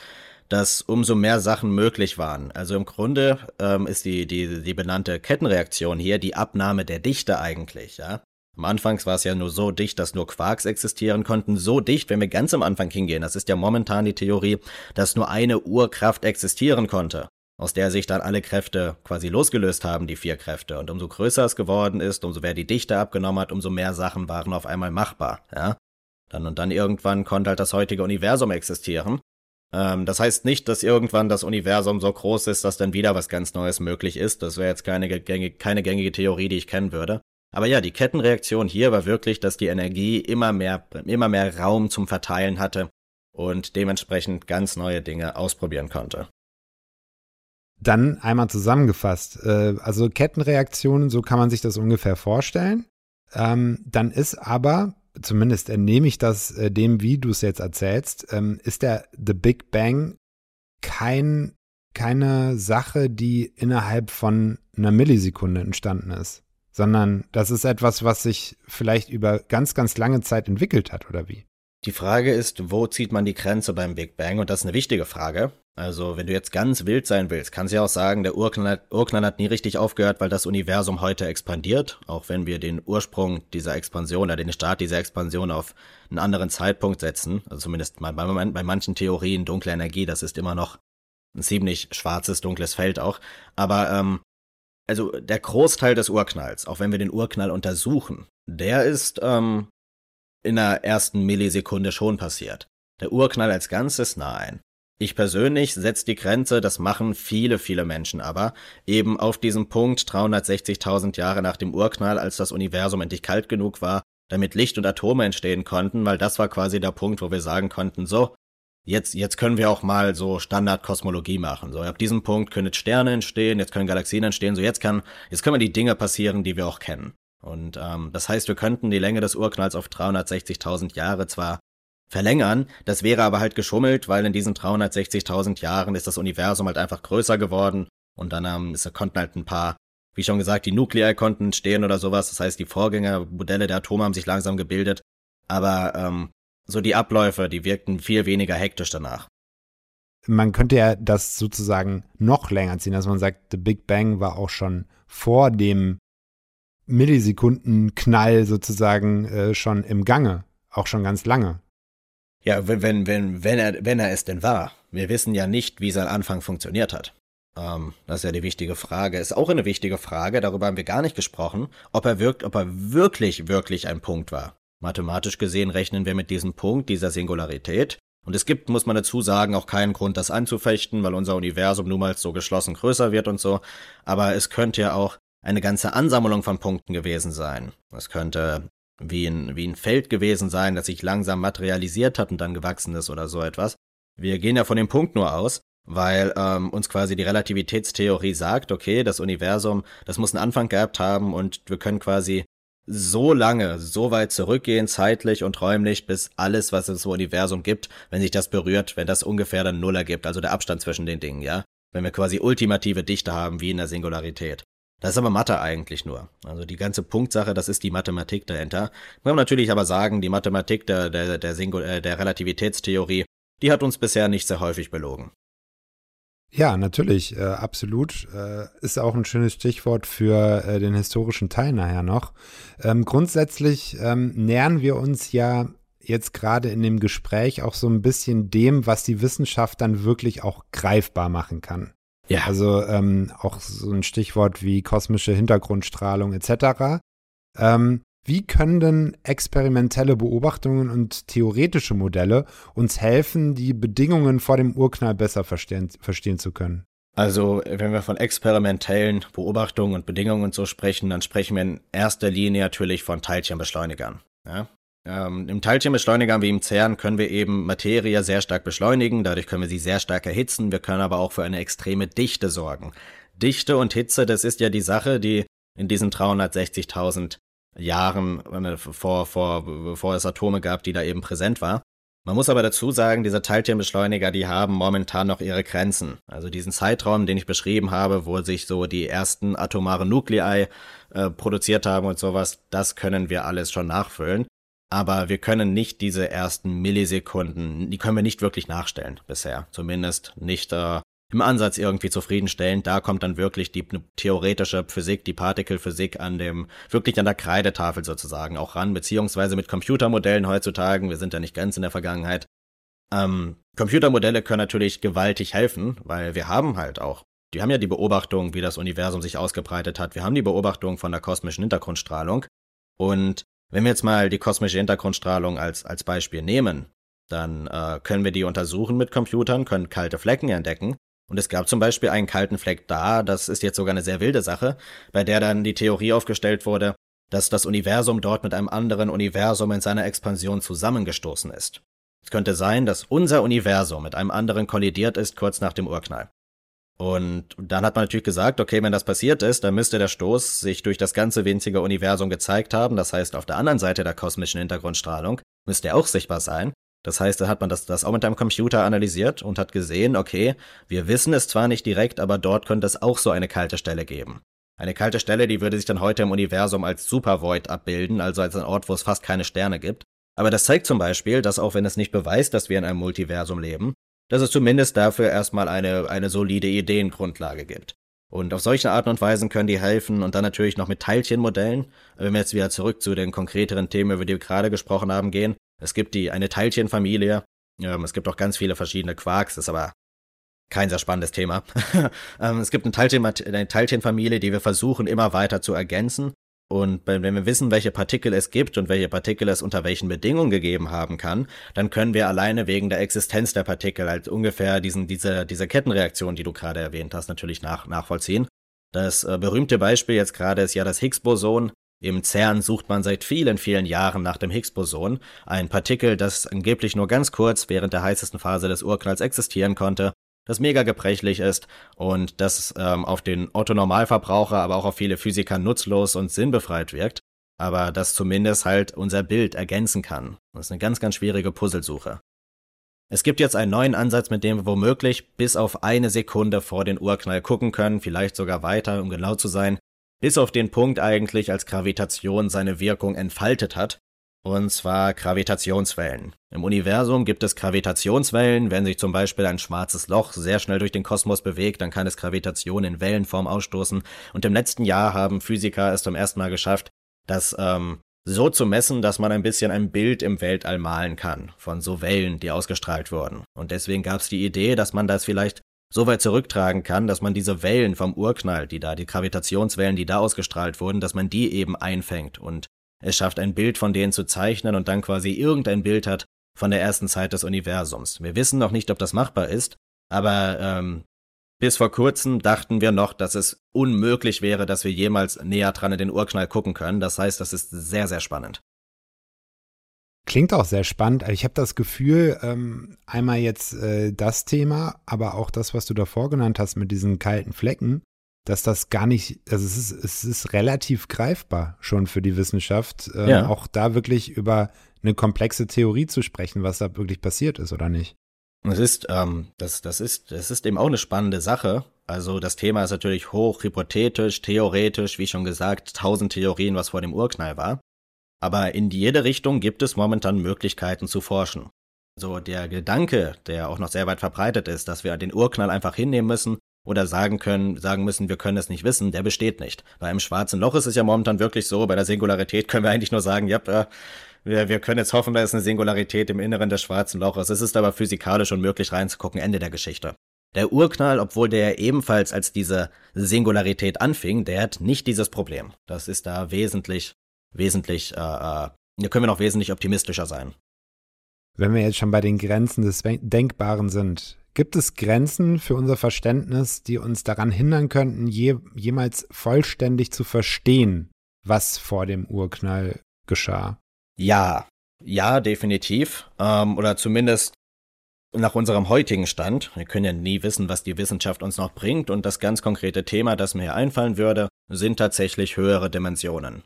F: dass umso mehr Sachen möglich waren. Also im Grunde ähm, ist die, die, die benannte Kettenreaktion hier die Abnahme der Dichte eigentlich, ja. Am Anfang war es ja nur so dicht, dass nur Quarks existieren konnten. So dicht, wenn wir ganz am Anfang hingehen. Das ist ja momentan die Theorie, dass nur eine Urkraft existieren konnte, aus der sich dann alle Kräfte quasi losgelöst haben, die vier Kräfte. Und umso größer es geworden ist, umso mehr die Dichte abgenommen hat, umso mehr Sachen waren auf einmal machbar, ja. Dann und dann irgendwann konnte halt das heutige Universum existieren. Ähm, das heißt nicht, dass irgendwann das Universum so groß ist, dass dann wieder was ganz Neues möglich ist. Das wäre jetzt keine, keine gängige Theorie, die ich kennen würde. Aber ja, die Kettenreaktion hier war wirklich, dass die Energie immer mehr, immer mehr Raum zum Verteilen hatte und dementsprechend ganz neue Dinge ausprobieren konnte.
E: Dann einmal zusammengefasst, äh, also Kettenreaktionen, so kann man sich das ungefähr vorstellen. Ähm, dann ist aber, zumindest entnehme ich das äh, dem, wie du es jetzt erzählst, ähm, ist der The Big Bang kein, keine Sache, die innerhalb von einer Millisekunde entstanden ist, sondern das ist etwas, was sich vielleicht über ganz, ganz lange Zeit entwickelt hat, oder wie?
F: Die Frage ist, wo zieht man die Grenze beim Big Bang? Und das ist eine wichtige Frage. Also, wenn du jetzt ganz wild sein willst, kannst du ja auch sagen, der Urknall, Urknall hat nie richtig aufgehört, weil das Universum heute expandiert. Auch wenn wir den Ursprung dieser Expansion oder den Start dieser Expansion auf einen anderen Zeitpunkt setzen. Also zumindest bei, bei, bei manchen Theorien dunkle Energie, das ist immer noch ein ziemlich schwarzes, dunkles Feld auch. Aber, ähm, also der Großteil des Urknalls, auch wenn wir den Urknall untersuchen, der ist ähm, in der ersten Millisekunde schon passiert. Der Urknall als Ganzes, nein. Ich persönlich setze die Grenze, das machen viele, viele Menschen aber, eben auf diesen Punkt 360.000 Jahre nach dem Urknall, als das Universum endlich kalt genug war, damit Licht und Atome entstehen konnten, weil das war quasi der Punkt, wo wir sagen konnten, so, jetzt, jetzt können wir auch mal so Standardkosmologie machen. So, ab diesem Punkt können jetzt Sterne entstehen, jetzt können Galaxien entstehen, so jetzt kann, jetzt können wir die Dinge passieren, die wir auch kennen. Und ähm, das heißt, wir könnten die Länge des Urknalls auf 360.000 Jahre zwar verlängern, das wäre aber halt geschummelt, weil in diesen 360.000 Jahren ist das Universum halt einfach größer geworden und dann ähm, es konnten halt ein paar, wie schon gesagt, die Nuklei konnten entstehen oder sowas. Das heißt, die Vorgängermodelle der Atome haben sich langsam gebildet, aber ähm, so die Abläufe, die wirkten viel weniger hektisch danach.
E: Man könnte ja das sozusagen noch länger ziehen, dass man sagt, The Big Bang war auch schon vor dem Millisekundenknall sozusagen äh, schon im Gange, auch schon ganz lange.
F: Ja, wenn, wenn, wenn, er, wenn er es denn war. Wir wissen ja nicht, wie sein Anfang funktioniert hat. Ähm, das ist ja die wichtige Frage. Ist auch eine wichtige Frage, darüber haben wir gar nicht gesprochen, ob er wirkt, ob er wirklich, wirklich ein Punkt war. Mathematisch gesehen rechnen wir mit diesem Punkt, dieser Singularität. Und es gibt, muss man dazu sagen, auch keinen Grund, das anzufechten, weil unser Universum nun mal so geschlossen größer wird und so. Aber es könnte ja auch eine ganze Ansammlung von Punkten gewesen sein. Es könnte wie ein, wie ein Feld gewesen sein, das sich langsam materialisiert hat und dann gewachsen ist oder so etwas. Wir gehen ja von dem Punkt nur aus, weil ähm, uns quasi die Relativitätstheorie sagt, okay, das Universum, das muss einen Anfang gehabt haben und wir können quasi so lange, so weit zurückgehen, zeitlich und räumlich, bis alles, was es im Universum gibt, wenn sich das berührt, wenn das ungefähr dann Null ergibt, also der Abstand zwischen den Dingen, ja? Wenn wir quasi ultimative Dichte haben, wie in der Singularität. Das ist aber Mathe eigentlich nur. Also die ganze Punktsache, das ist die Mathematik dahinter. Wir haben natürlich aber sagen, die Mathematik der, der, der, Singul äh, der Relativitätstheorie, die hat uns bisher nicht sehr häufig belogen.
E: Ja, natürlich, äh, absolut. Äh, ist auch ein schönes Stichwort für äh, den historischen Teil nachher noch. Ähm, grundsätzlich ähm, nähern wir uns ja jetzt gerade in dem Gespräch auch so ein bisschen dem, was die Wissenschaft dann wirklich auch greifbar machen kann. Ja. Also ähm, auch so ein Stichwort wie kosmische Hintergrundstrahlung etc. Ähm, wie können denn experimentelle Beobachtungen und theoretische Modelle uns helfen, die Bedingungen vor dem Urknall besser verstehen, verstehen zu können?
F: Also, wenn wir von experimentellen Beobachtungen und Bedingungen und so sprechen, dann sprechen wir in erster Linie natürlich von Teilchenbeschleunigern. Ja? Ähm, Im Teilchenbeschleuniger wie im CERN können wir eben Materie sehr stark beschleunigen, dadurch können wir sie sehr stark erhitzen, wir können aber auch für eine extreme Dichte sorgen. Dichte und Hitze, das ist ja die Sache, die in diesen 360.000 Jahren, äh, vor, vor, bevor es Atome gab, die da eben präsent war. Man muss aber dazu sagen, diese Teilchenbeschleuniger, die haben momentan noch ihre Grenzen. Also diesen Zeitraum, den ich beschrieben habe, wo sich so die ersten atomaren Nuklei äh, produziert haben und sowas, das können wir alles schon nachfüllen aber wir können nicht diese ersten Millisekunden, die können wir nicht wirklich nachstellen bisher. Zumindest nicht äh, im Ansatz irgendwie zufriedenstellend. Da kommt dann wirklich die theoretische Physik, die Partikelphysik an dem, wirklich an der Kreidetafel sozusagen auch ran, beziehungsweise mit Computermodellen heutzutage, wir sind ja nicht ganz in der Vergangenheit. Ähm, Computermodelle können natürlich gewaltig helfen, weil wir haben halt auch, die haben ja die Beobachtung, wie das Universum sich ausgebreitet hat, wir haben die Beobachtung von der kosmischen Hintergrundstrahlung und wenn wir jetzt mal die kosmische Hintergrundstrahlung als, als Beispiel nehmen, dann äh, können wir die untersuchen mit Computern, können kalte Flecken entdecken. Und es gab zum Beispiel einen kalten Fleck da, das ist jetzt sogar eine sehr wilde Sache, bei der dann die Theorie aufgestellt wurde, dass das Universum dort mit einem anderen Universum in seiner Expansion zusammengestoßen ist. Es könnte sein, dass unser Universum mit einem anderen kollidiert ist kurz nach dem Urknall. Und dann hat man natürlich gesagt, okay, wenn das passiert ist, dann müsste der Stoß sich durch das ganze winzige Universum gezeigt haben. Das heißt, auf der anderen Seite der kosmischen Hintergrundstrahlung müsste er auch sichtbar sein. Das heißt, da hat man das, das auch mit einem Computer analysiert und hat gesehen, okay, wir wissen es zwar nicht direkt, aber dort könnte es auch so eine kalte Stelle geben. Eine kalte Stelle, die würde sich dann heute im Universum als Supervoid abbilden, also als ein Ort, wo es fast keine Sterne gibt. Aber das zeigt zum Beispiel, dass auch wenn es nicht beweist, dass wir in einem Multiversum leben, dass es zumindest dafür erstmal eine, eine solide Ideengrundlage gibt. Und auf solche Arten und Weisen können die helfen und dann natürlich noch mit Teilchenmodellen. Wenn wir jetzt wieder zurück zu den konkreteren Themen, über die wir gerade gesprochen haben, gehen. Es gibt die, eine Teilchenfamilie. Ähm, es gibt auch ganz viele verschiedene Quarks, das ist aber kein sehr spannendes Thema. ähm, es gibt eine, Teilchen, eine Teilchenfamilie, die wir versuchen immer weiter zu ergänzen. Und wenn wir wissen, welche Partikel es gibt und welche Partikel es unter welchen Bedingungen gegeben haben kann, dann können wir alleine wegen der Existenz der Partikel halt ungefähr diesen, diese, diese Kettenreaktion, die du gerade erwähnt hast, natürlich nach, nachvollziehen. Das äh, berühmte Beispiel jetzt gerade ist ja das Higgs-Boson. Im CERN sucht man seit vielen, vielen Jahren nach dem Higgs-Boson, ein Partikel, das angeblich nur ganz kurz während der heißesten Phase des Urknalls existieren konnte das mega gebrechlich ist und das ähm, auf den Otto-Normalverbraucher, aber auch auf viele Physiker nutzlos und sinnbefreit wirkt, aber das zumindest halt unser Bild ergänzen kann. Das ist eine ganz, ganz schwierige Puzzlesuche. Es gibt jetzt einen neuen Ansatz, mit dem wir womöglich bis auf eine Sekunde vor den Urknall gucken können, vielleicht sogar weiter, um genau zu sein, bis auf den Punkt eigentlich, als Gravitation seine Wirkung entfaltet hat und zwar Gravitationswellen. Im Universum gibt es Gravitationswellen. Wenn sich zum Beispiel ein schwarzes Loch sehr schnell durch den Kosmos bewegt, dann kann es Gravitation in Wellenform ausstoßen. Und im letzten Jahr haben Physiker es zum ersten Mal geschafft, das ähm, so zu messen, dass man ein bisschen ein Bild im Weltall malen kann von so Wellen, die ausgestrahlt wurden. Und deswegen gab es die Idee, dass man das vielleicht so weit zurücktragen kann, dass man diese Wellen vom Urknall, die da, die Gravitationswellen, die da ausgestrahlt wurden, dass man die eben einfängt und es schafft ein Bild von denen zu zeichnen und dann quasi irgendein Bild hat von der ersten Zeit des Universums. Wir wissen noch nicht, ob das machbar ist, aber ähm, bis vor kurzem dachten wir noch, dass es unmöglich wäre, dass wir jemals näher dran in den Urknall gucken können. Das heißt, das ist sehr, sehr spannend.
E: Klingt auch sehr spannend. Ich habe das Gefühl, ähm, einmal jetzt äh, das Thema, aber auch das, was du davor genannt hast mit diesen kalten Flecken, dass das gar nicht, also es ist, es ist relativ greifbar schon für die Wissenschaft, äh, ja. auch da wirklich über eine komplexe Theorie zu sprechen, was da wirklich passiert ist oder nicht.
F: Es ist, ähm, das, das ist, das ist eben auch eine spannende Sache. Also das Thema ist natürlich hoch hypothetisch, theoretisch, wie schon gesagt, tausend Theorien, was vor dem Urknall war. Aber in jede Richtung gibt es momentan Möglichkeiten zu forschen. So der Gedanke, der auch noch sehr weit verbreitet ist, dass wir den Urknall einfach hinnehmen müssen oder sagen können, sagen müssen, wir können es nicht wissen, der besteht nicht. Bei einem schwarzen Loch ist es ja momentan wirklich so, bei der Singularität können wir eigentlich nur sagen, ja, äh, wir, wir können jetzt hoffen, da ist eine Singularität im Inneren des schwarzen Loches. Es ist aber physikalisch unmöglich reinzugucken, Ende der Geschichte. Der Urknall, obwohl der ebenfalls als diese Singularität anfing, der hat nicht dieses Problem. Das ist da wesentlich, wesentlich, äh, äh, da können wir noch wesentlich optimistischer sein.
E: Wenn wir jetzt schon bei den Grenzen des Denkbaren sind, Gibt es Grenzen für unser Verständnis, die uns daran hindern könnten, je, jemals vollständig zu verstehen, was vor dem Urknall geschah?
F: Ja, ja, definitiv. Ähm, oder zumindest nach unserem heutigen Stand. Wir können ja nie wissen, was die Wissenschaft uns noch bringt. Und das ganz konkrete Thema, das mir hier einfallen würde, sind tatsächlich höhere Dimensionen.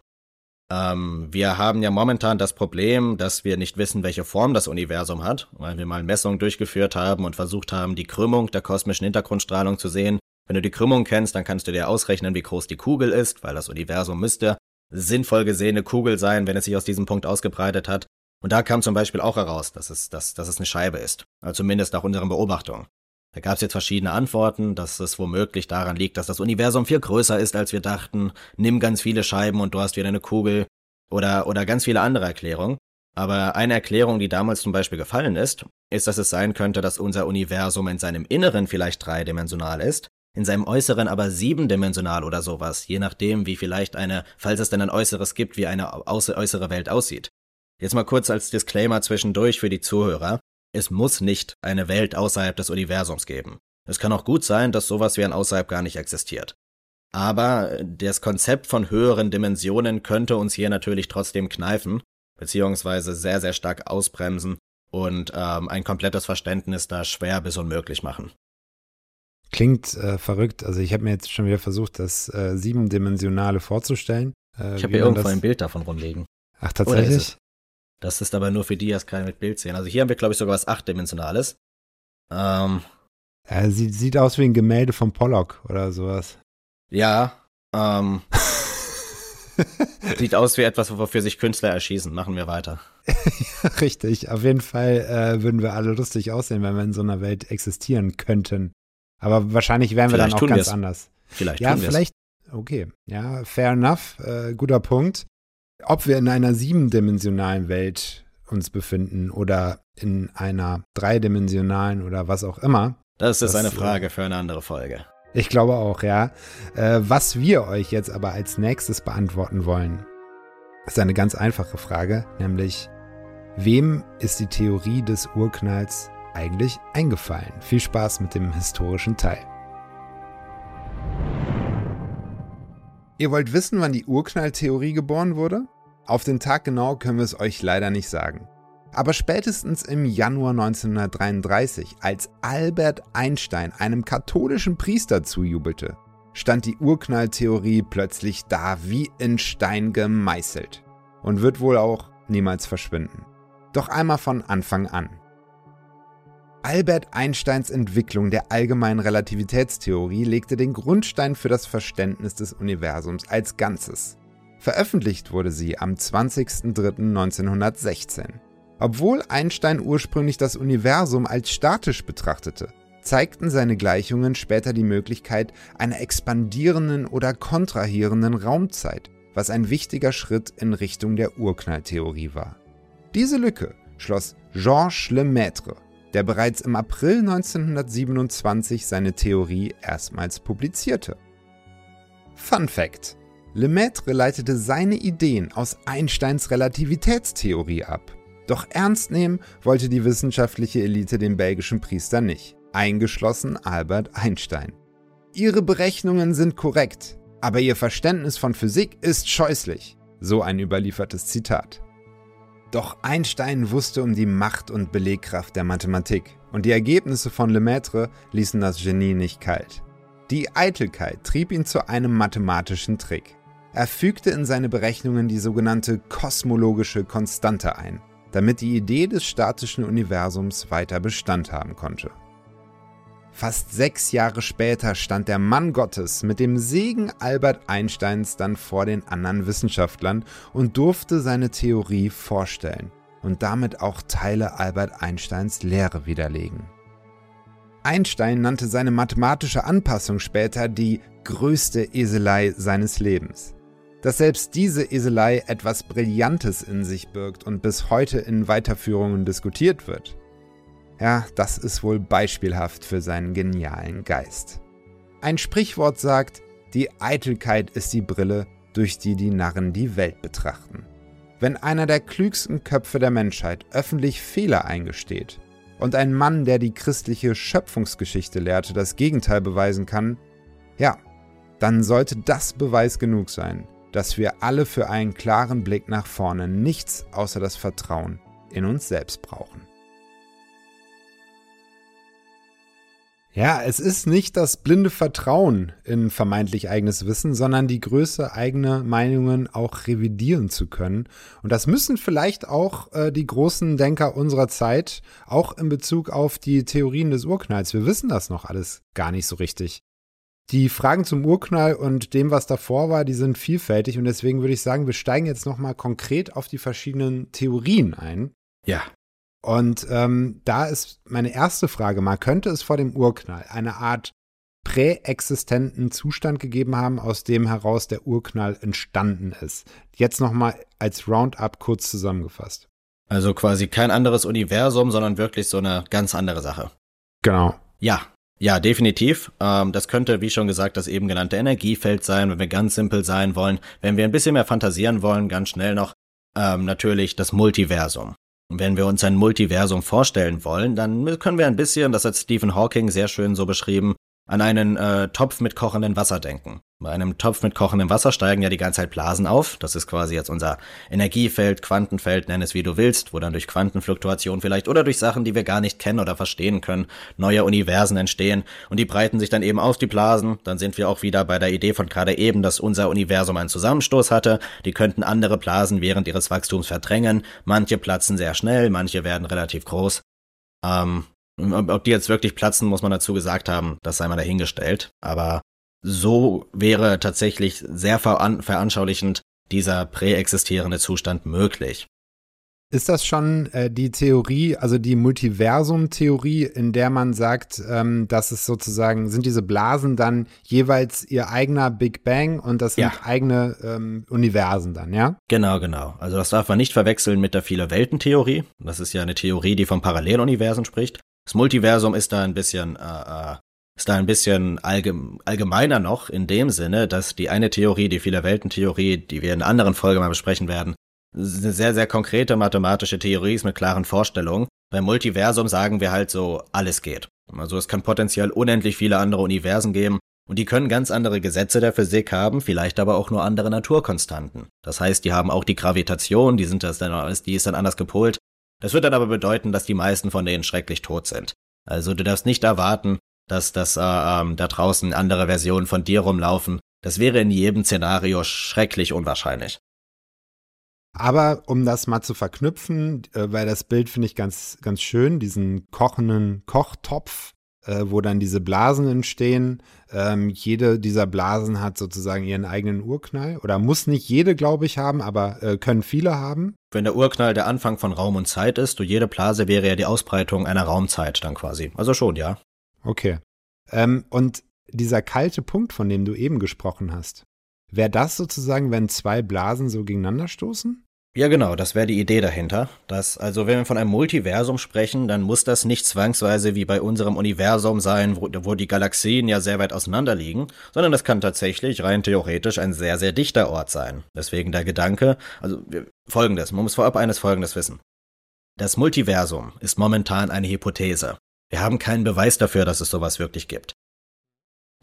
F: Ähm, wir haben ja momentan das Problem, dass wir nicht wissen, welche Form das Universum hat, weil wir mal Messungen durchgeführt haben und versucht haben, die Krümmung der kosmischen Hintergrundstrahlung zu sehen. Wenn du die Krümmung kennst, dann kannst du dir ausrechnen, wie groß die Kugel ist, weil das Universum müsste sinnvoll gesehene Kugel sein, wenn es sich aus diesem Punkt ausgebreitet hat. Und da kam zum Beispiel auch heraus, dass es, dass, dass es eine Scheibe ist. Also zumindest nach unseren Beobachtungen. Da gab es jetzt verschiedene Antworten, dass es womöglich daran liegt, dass das Universum viel größer ist, als wir dachten. Nimm ganz viele Scheiben und du hast wieder eine Kugel. Oder, oder ganz viele andere Erklärungen. Aber eine Erklärung, die damals zum Beispiel gefallen ist, ist, dass es sein könnte, dass unser Universum in seinem Inneren vielleicht dreidimensional ist, in seinem Äußeren aber siebendimensional oder sowas, je nachdem, wie vielleicht eine, falls es denn ein Äußeres gibt, wie eine äußere Welt aussieht. Jetzt mal kurz als Disclaimer zwischendurch für die Zuhörer. Es muss nicht eine Welt außerhalb des Universums geben. Es kann auch gut sein, dass sowas wie ein Außerhalb gar nicht existiert. Aber das Konzept von höheren Dimensionen könnte uns hier natürlich trotzdem kneifen, beziehungsweise sehr, sehr stark ausbremsen und ähm, ein komplettes Verständnis da schwer bis unmöglich machen.
E: Klingt äh, verrückt. Also ich habe mir jetzt schon wieder versucht, das äh, siebendimensionale vorzustellen.
F: Äh, ich habe hier irgendwo das... ein Bild davon rumliegen.
E: Ach, tatsächlich?
F: Das ist aber nur für die, die es gerade mit Bild sehen. Also hier haben wir, glaube ich, sogar was achtdimensionales.
E: Ähm, ja, sieht, sieht aus wie ein Gemälde von Pollock oder sowas.
F: Ja, ähm, sieht aus wie etwas, wofür sich Künstler erschießen. Machen wir weiter.
E: ja, richtig. Auf jeden Fall äh, würden wir alle lustig aussehen, wenn wir in so einer Welt existieren könnten. Aber wahrscheinlich wären wir vielleicht dann auch ganz anders.
F: Vielleicht.
E: Ja, vielleicht. Okay. Ja, fair enough. Äh, guter Punkt. Ob wir in einer siebendimensionalen Welt uns befinden oder in einer dreidimensionalen oder was auch immer.
F: Das ist das, eine äh, Frage für eine andere Folge.
E: Ich glaube auch, ja. Äh, was wir euch jetzt aber als nächstes beantworten wollen, ist eine ganz einfache Frage, nämlich wem ist die Theorie des Urknalls eigentlich eingefallen? Viel Spaß mit dem historischen Teil. Ihr wollt wissen, wann die Urknalltheorie geboren wurde? Auf den Tag genau können wir es euch leider nicht sagen. Aber spätestens im Januar 1933, als Albert Einstein einem katholischen Priester zujubelte, stand die Urknalltheorie plötzlich da wie in Stein gemeißelt und wird wohl auch niemals verschwinden. Doch einmal von Anfang an. Albert Einsteins Entwicklung der allgemeinen Relativitätstheorie legte den Grundstein für das Verständnis des Universums als Ganzes. Veröffentlicht wurde sie am 20.03.1916. Obwohl Einstein ursprünglich das Universum als statisch betrachtete, zeigten seine Gleichungen später die Möglichkeit einer expandierenden oder kontrahierenden Raumzeit, was ein wichtiger Schritt in Richtung der Urknalltheorie war. Diese Lücke schloss Georges Lemaitre der bereits im April 1927 seine Theorie erstmals publizierte. Fun Fact: Lemaitre leitete seine Ideen aus Einsteins Relativitätstheorie ab. Doch ernst nehmen wollte die wissenschaftliche Elite den belgischen Priester nicht, eingeschlossen Albert Einstein. Ihre Berechnungen sind korrekt, aber ihr Verständnis von Physik ist scheußlich, so ein überliefertes Zitat. Doch Einstein wusste um die Macht und Belegkraft der Mathematik und die Ergebnisse von Lemaitre ließen das Genie nicht kalt. Die Eitelkeit trieb ihn zu einem mathematischen Trick. Er fügte in seine Berechnungen die sogenannte kosmologische Konstante ein, damit die Idee des statischen Universums weiter Bestand haben konnte. Fast sechs Jahre später stand der Mann Gottes mit dem Segen Albert Einsteins dann vor den anderen Wissenschaftlern und durfte seine Theorie vorstellen und damit auch Teile Albert Einsteins Lehre widerlegen. Einstein nannte seine mathematische Anpassung später die größte Eselei seines Lebens. Dass selbst diese Eselei etwas Brillantes in sich birgt und bis heute in Weiterführungen diskutiert wird, ja, das ist wohl beispielhaft für seinen genialen Geist. Ein Sprichwort sagt, die Eitelkeit ist die Brille, durch die die Narren die Welt betrachten. Wenn einer der klügsten Köpfe der Menschheit öffentlich Fehler eingesteht und ein Mann, der die christliche Schöpfungsgeschichte lehrte, das Gegenteil beweisen kann, ja, dann sollte das Beweis genug sein, dass wir alle für einen klaren Blick nach vorne nichts außer das Vertrauen in uns selbst brauchen. Ja, es ist nicht das blinde Vertrauen in vermeintlich eigenes Wissen, sondern die Größe, eigene Meinungen auch revidieren zu können. Und das müssen vielleicht auch äh, die großen Denker unserer Zeit, auch in Bezug auf die Theorien des Urknalls. Wir wissen das noch alles gar nicht so richtig. Die Fragen zum Urknall und dem, was davor war, die sind vielfältig und deswegen würde ich sagen, wir steigen jetzt nochmal konkret auf die verschiedenen Theorien ein.
F: Ja.
E: Und ähm, da ist meine erste Frage mal, könnte es vor dem Urknall eine Art präexistenten Zustand gegeben haben, aus dem heraus der Urknall entstanden ist? Jetzt nochmal als Roundup kurz zusammengefasst.
F: Also quasi kein anderes Universum, sondern wirklich so eine ganz andere Sache.
E: Genau.
F: Ja, ja, definitiv. Ähm, das könnte, wie schon gesagt, das eben genannte Energiefeld sein, wenn wir ganz simpel sein wollen. Wenn wir ein bisschen mehr fantasieren wollen, ganz schnell noch, ähm, natürlich das Multiversum. Wenn wir uns ein Multiversum vorstellen wollen, dann können wir ein bisschen, das hat Stephen Hawking sehr schön so beschrieben, an einen äh, Topf mit kochendem Wasser denken. Bei einem Topf mit kochendem Wasser steigen ja die ganze Zeit Blasen auf. Das ist quasi jetzt unser Energiefeld, Quantenfeld, nenn es wie du willst, wo dann durch Quantenfluktuation vielleicht oder durch Sachen, die wir gar nicht kennen oder verstehen können, neue Universen entstehen und die breiten sich dann eben aus die Blasen. Dann sind wir auch wieder bei der Idee von gerade eben, dass unser Universum einen Zusammenstoß hatte. Die könnten andere Blasen während ihres Wachstums verdrängen. Manche platzen sehr schnell, manche werden relativ groß. Ähm, ob die jetzt wirklich platzen, muss man dazu gesagt haben, das sei mal dahingestellt. Aber so wäre tatsächlich sehr veranschaulichend dieser präexistierende Zustand möglich.
E: Ist das schon äh, die Theorie, also die Multiversum-Theorie, in der man sagt, ähm, dass es sozusagen, sind diese Blasen dann jeweils ihr eigener Big Bang und das sind ja. eigene ähm, Universen dann, ja?
F: Genau, genau. Also das darf man nicht verwechseln mit der Viele-Welten-Theorie. Das ist ja eine Theorie, die von Paralleluniversen spricht. Das Multiversum ist da ein bisschen äh, äh ist da ein bisschen allgemeiner noch in dem Sinne, dass die eine Theorie, die viele Welten-Theorie, die wir in anderen Folgen mal besprechen werden, eine sehr, sehr konkrete mathematische Theorie ist mit klaren Vorstellungen. Beim Multiversum sagen wir halt so, alles geht. Also es kann potenziell unendlich viele andere Universen geben und die können ganz andere Gesetze der Physik haben, vielleicht aber auch nur andere Naturkonstanten. Das heißt, die haben auch die Gravitation, die sind das dann, die ist dann anders gepolt. Das wird dann aber bedeuten, dass die meisten von denen schrecklich tot sind. Also du darfst nicht erwarten, dass, dass äh, ähm, da draußen andere Versionen von dir rumlaufen. Das wäre in jedem Szenario schrecklich unwahrscheinlich.
E: Aber um das mal zu verknüpfen, äh, weil das Bild finde ich ganz, ganz schön, diesen kochenden Kochtopf, äh, wo dann diese Blasen entstehen. Ähm, jede dieser Blasen hat sozusagen ihren eigenen Urknall. Oder muss nicht jede, glaube ich, haben, aber äh, können viele haben.
F: Wenn der Urknall der Anfang von Raum und Zeit ist, und jede Blase wäre ja die Ausbreitung einer Raumzeit dann quasi. Also schon, ja.
E: Okay. Ähm, und dieser kalte Punkt, von dem du eben gesprochen hast, wäre das sozusagen, wenn zwei Blasen so gegeneinander stoßen?
F: Ja, genau, das wäre die Idee dahinter. Dass, also wenn wir von einem Multiversum sprechen, dann muss das nicht zwangsweise wie bei unserem Universum sein, wo, wo die Galaxien ja sehr weit auseinander liegen, sondern das kann tatsächlich rein theoretisch ein sehr, sehr dichter Ort sein. Deswegen der Gedanke, also folgendes, man muss vorab eines folgendes wissen. Das Multiversum ist momentan eine Hypothese. Wir haben keinen Beweis dafür, dass es sowas wirklich gibt.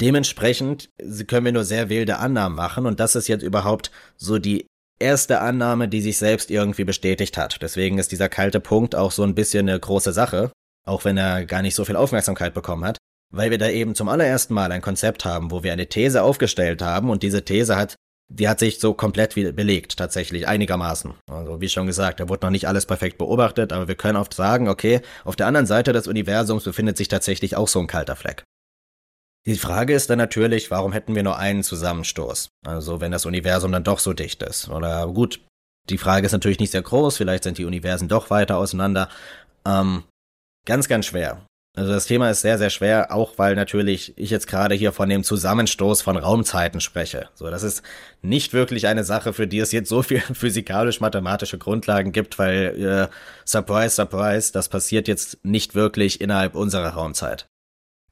F: Dementsprechend können wir nur sehr wilde Annahmen machen und das ist jetzt überhaupt so die erste Annahme, die sich selbst irgendwie bestätigt hat. Deswegen ist dieser kalte Punkt auch so ein bisschen eine große Sache, auch wenn er gar nicht so viel Aufmerksamkeit bekommen hat, weil wir da eben zum allerersten Mal ein Konzept haben, wo wir eine These aufgestellt haben und diese These hat die hat sich so komplett belegt, tatsächlich, einigermaßen. Also, wie schon gesagt, da wurde noch nicht alles perfekt beobachtet, aber wir können oft sagen, okay, auf der anderen Seite des Universums befindet sich tatsächlich auch so ein kalter Fleck. Die Frage ist dann natürlich, warum hätten wir nur einen Zusammenstoß? Also, wenn das Universum dann doch so dicht ist. Oder gut, die Frage ist natürlich nicht sehr groß, vielleicht sind die Universen doch weiter auseinander. Ähm, ganz, ganz schwer. Also das Thema ist sehr, sehr schwer, auch weil natürlich ich jetzt gerade hier von dem Zusammenstoß von Raumzeiten spreche. So, das ist nicht wirklich eine Sache, für die es jetzt so viel physikalisch-mathematische Grundlagen gibt, weil, äh, surprise, surprise, das passiert jetzt nicht wirklich innerhalb unserer Raumzeit.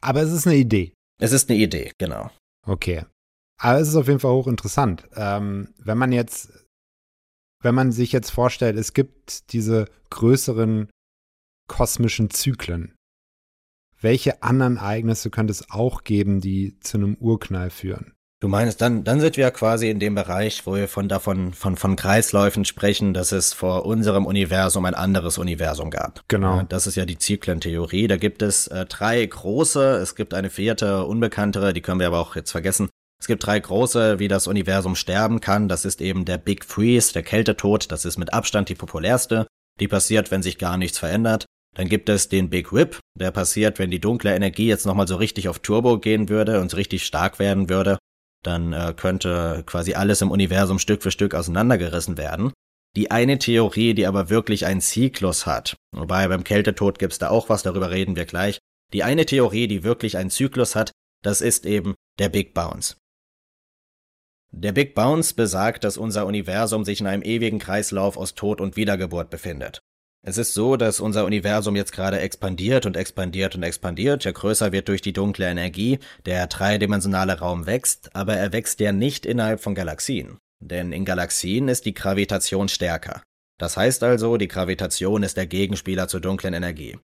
E: Aber es ist eine Idee.
F: Es ist eine Idee, genau.
E: Okay. Aber es ist auf jeden Fall hochinteressant. Ähm, wenn man jetzt, wenn man sich jetzt vorstellt, es gibt diese größeren kosmischen Zyklen, welche anderen Ereignisse könnte es auch geben, die zu einem Urknall führen?
F: Du meinst, dann, dann sind wir ja quasi in dem Bereich, wo wir von davon, von, von Kreisläufen sprechen, dass es vor unserem Universum ein anderes Universum gab.
E: Genau.
F: Ja, das ist ja die Zyklentheorie. Da gibt es äh, drei große, es gibt eine vierte, unbekanntere, die können wir aber auch jetzt vergessen. Es gibt drei große, wie das Universum sterben kann. Das ist eben der Big Freeze, der Kältetod. Das ist mit Abstand die populärste. Die passiert, wenn sich gar nichts verändert. Dann gibt es den Big Whip, der passiert, wenn die dunkle Energie jetzt nochmal so richtig auf Turbo gehen würde und so richtig stark werden würde. Dann äh, könnte quasi alles im Universum Stück für Stück auseinandergerissen werden. Die eine Theorie, die aber wirklich einen Zyklus hat, wobei beim Kältetod gibt's da auch was, darüber reden wir gleich. Die eine Theorie, die wirklich einen Zyklus hat, das ist eben der Big Bounce. Der Big Bounce besagt, dass unser Universum sich in einem ewigen Kreislauf aus Tod und Wiedergeburt befindet. Es ist so, dass unser Universum jetzt gerade expandiert und expandiert und expandiert, ja größer wird durch die dunkle Energie, der dreidimensionale Raum wächst, aber er wächst ja nicht innerhalb von Galaxien. Denn in Galaxien ist die Gravitation stärker. Das heißt also, die Gravitation ist der Gegenspieler zur dunklen Energie.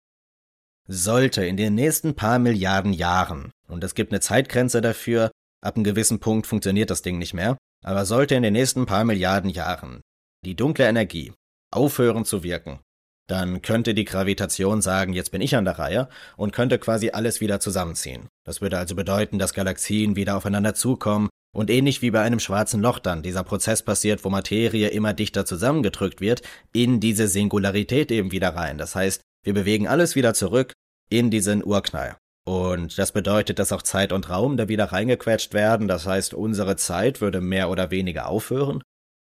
F: sollte in den nächsten paar Milliarden Jahren, und es gibt eine Zeitgrenze dafür, ab einem gewissen Punkt funktioniert das Ding nicht mehr, aber sollte in den nächsten paar Milliarden Jahren die dunkle Energie aufhören zu wirken, dann könnte die Gravitation sagen, jetzt bin ich an der Reihe und könnte quasi alles wieder zusammenziehen. Das würde also bedeuten, dass Galaxien wieder aufeinander zukommen und ähnlich wie bei einem schwarzen Loch dann dieser Prozess passiert, wo Materie immer dichter zusammengedrückt wird, in diese Singularität eben wieder rein. Das heißt, wir bewegen alles wieder zurück in diesen Urknall. Und das bedeutet, dass auch Zeit und Raum da wieder reingequetscht werden. Das heißt, unsere Zeit würde mehr oder weniger aufhören.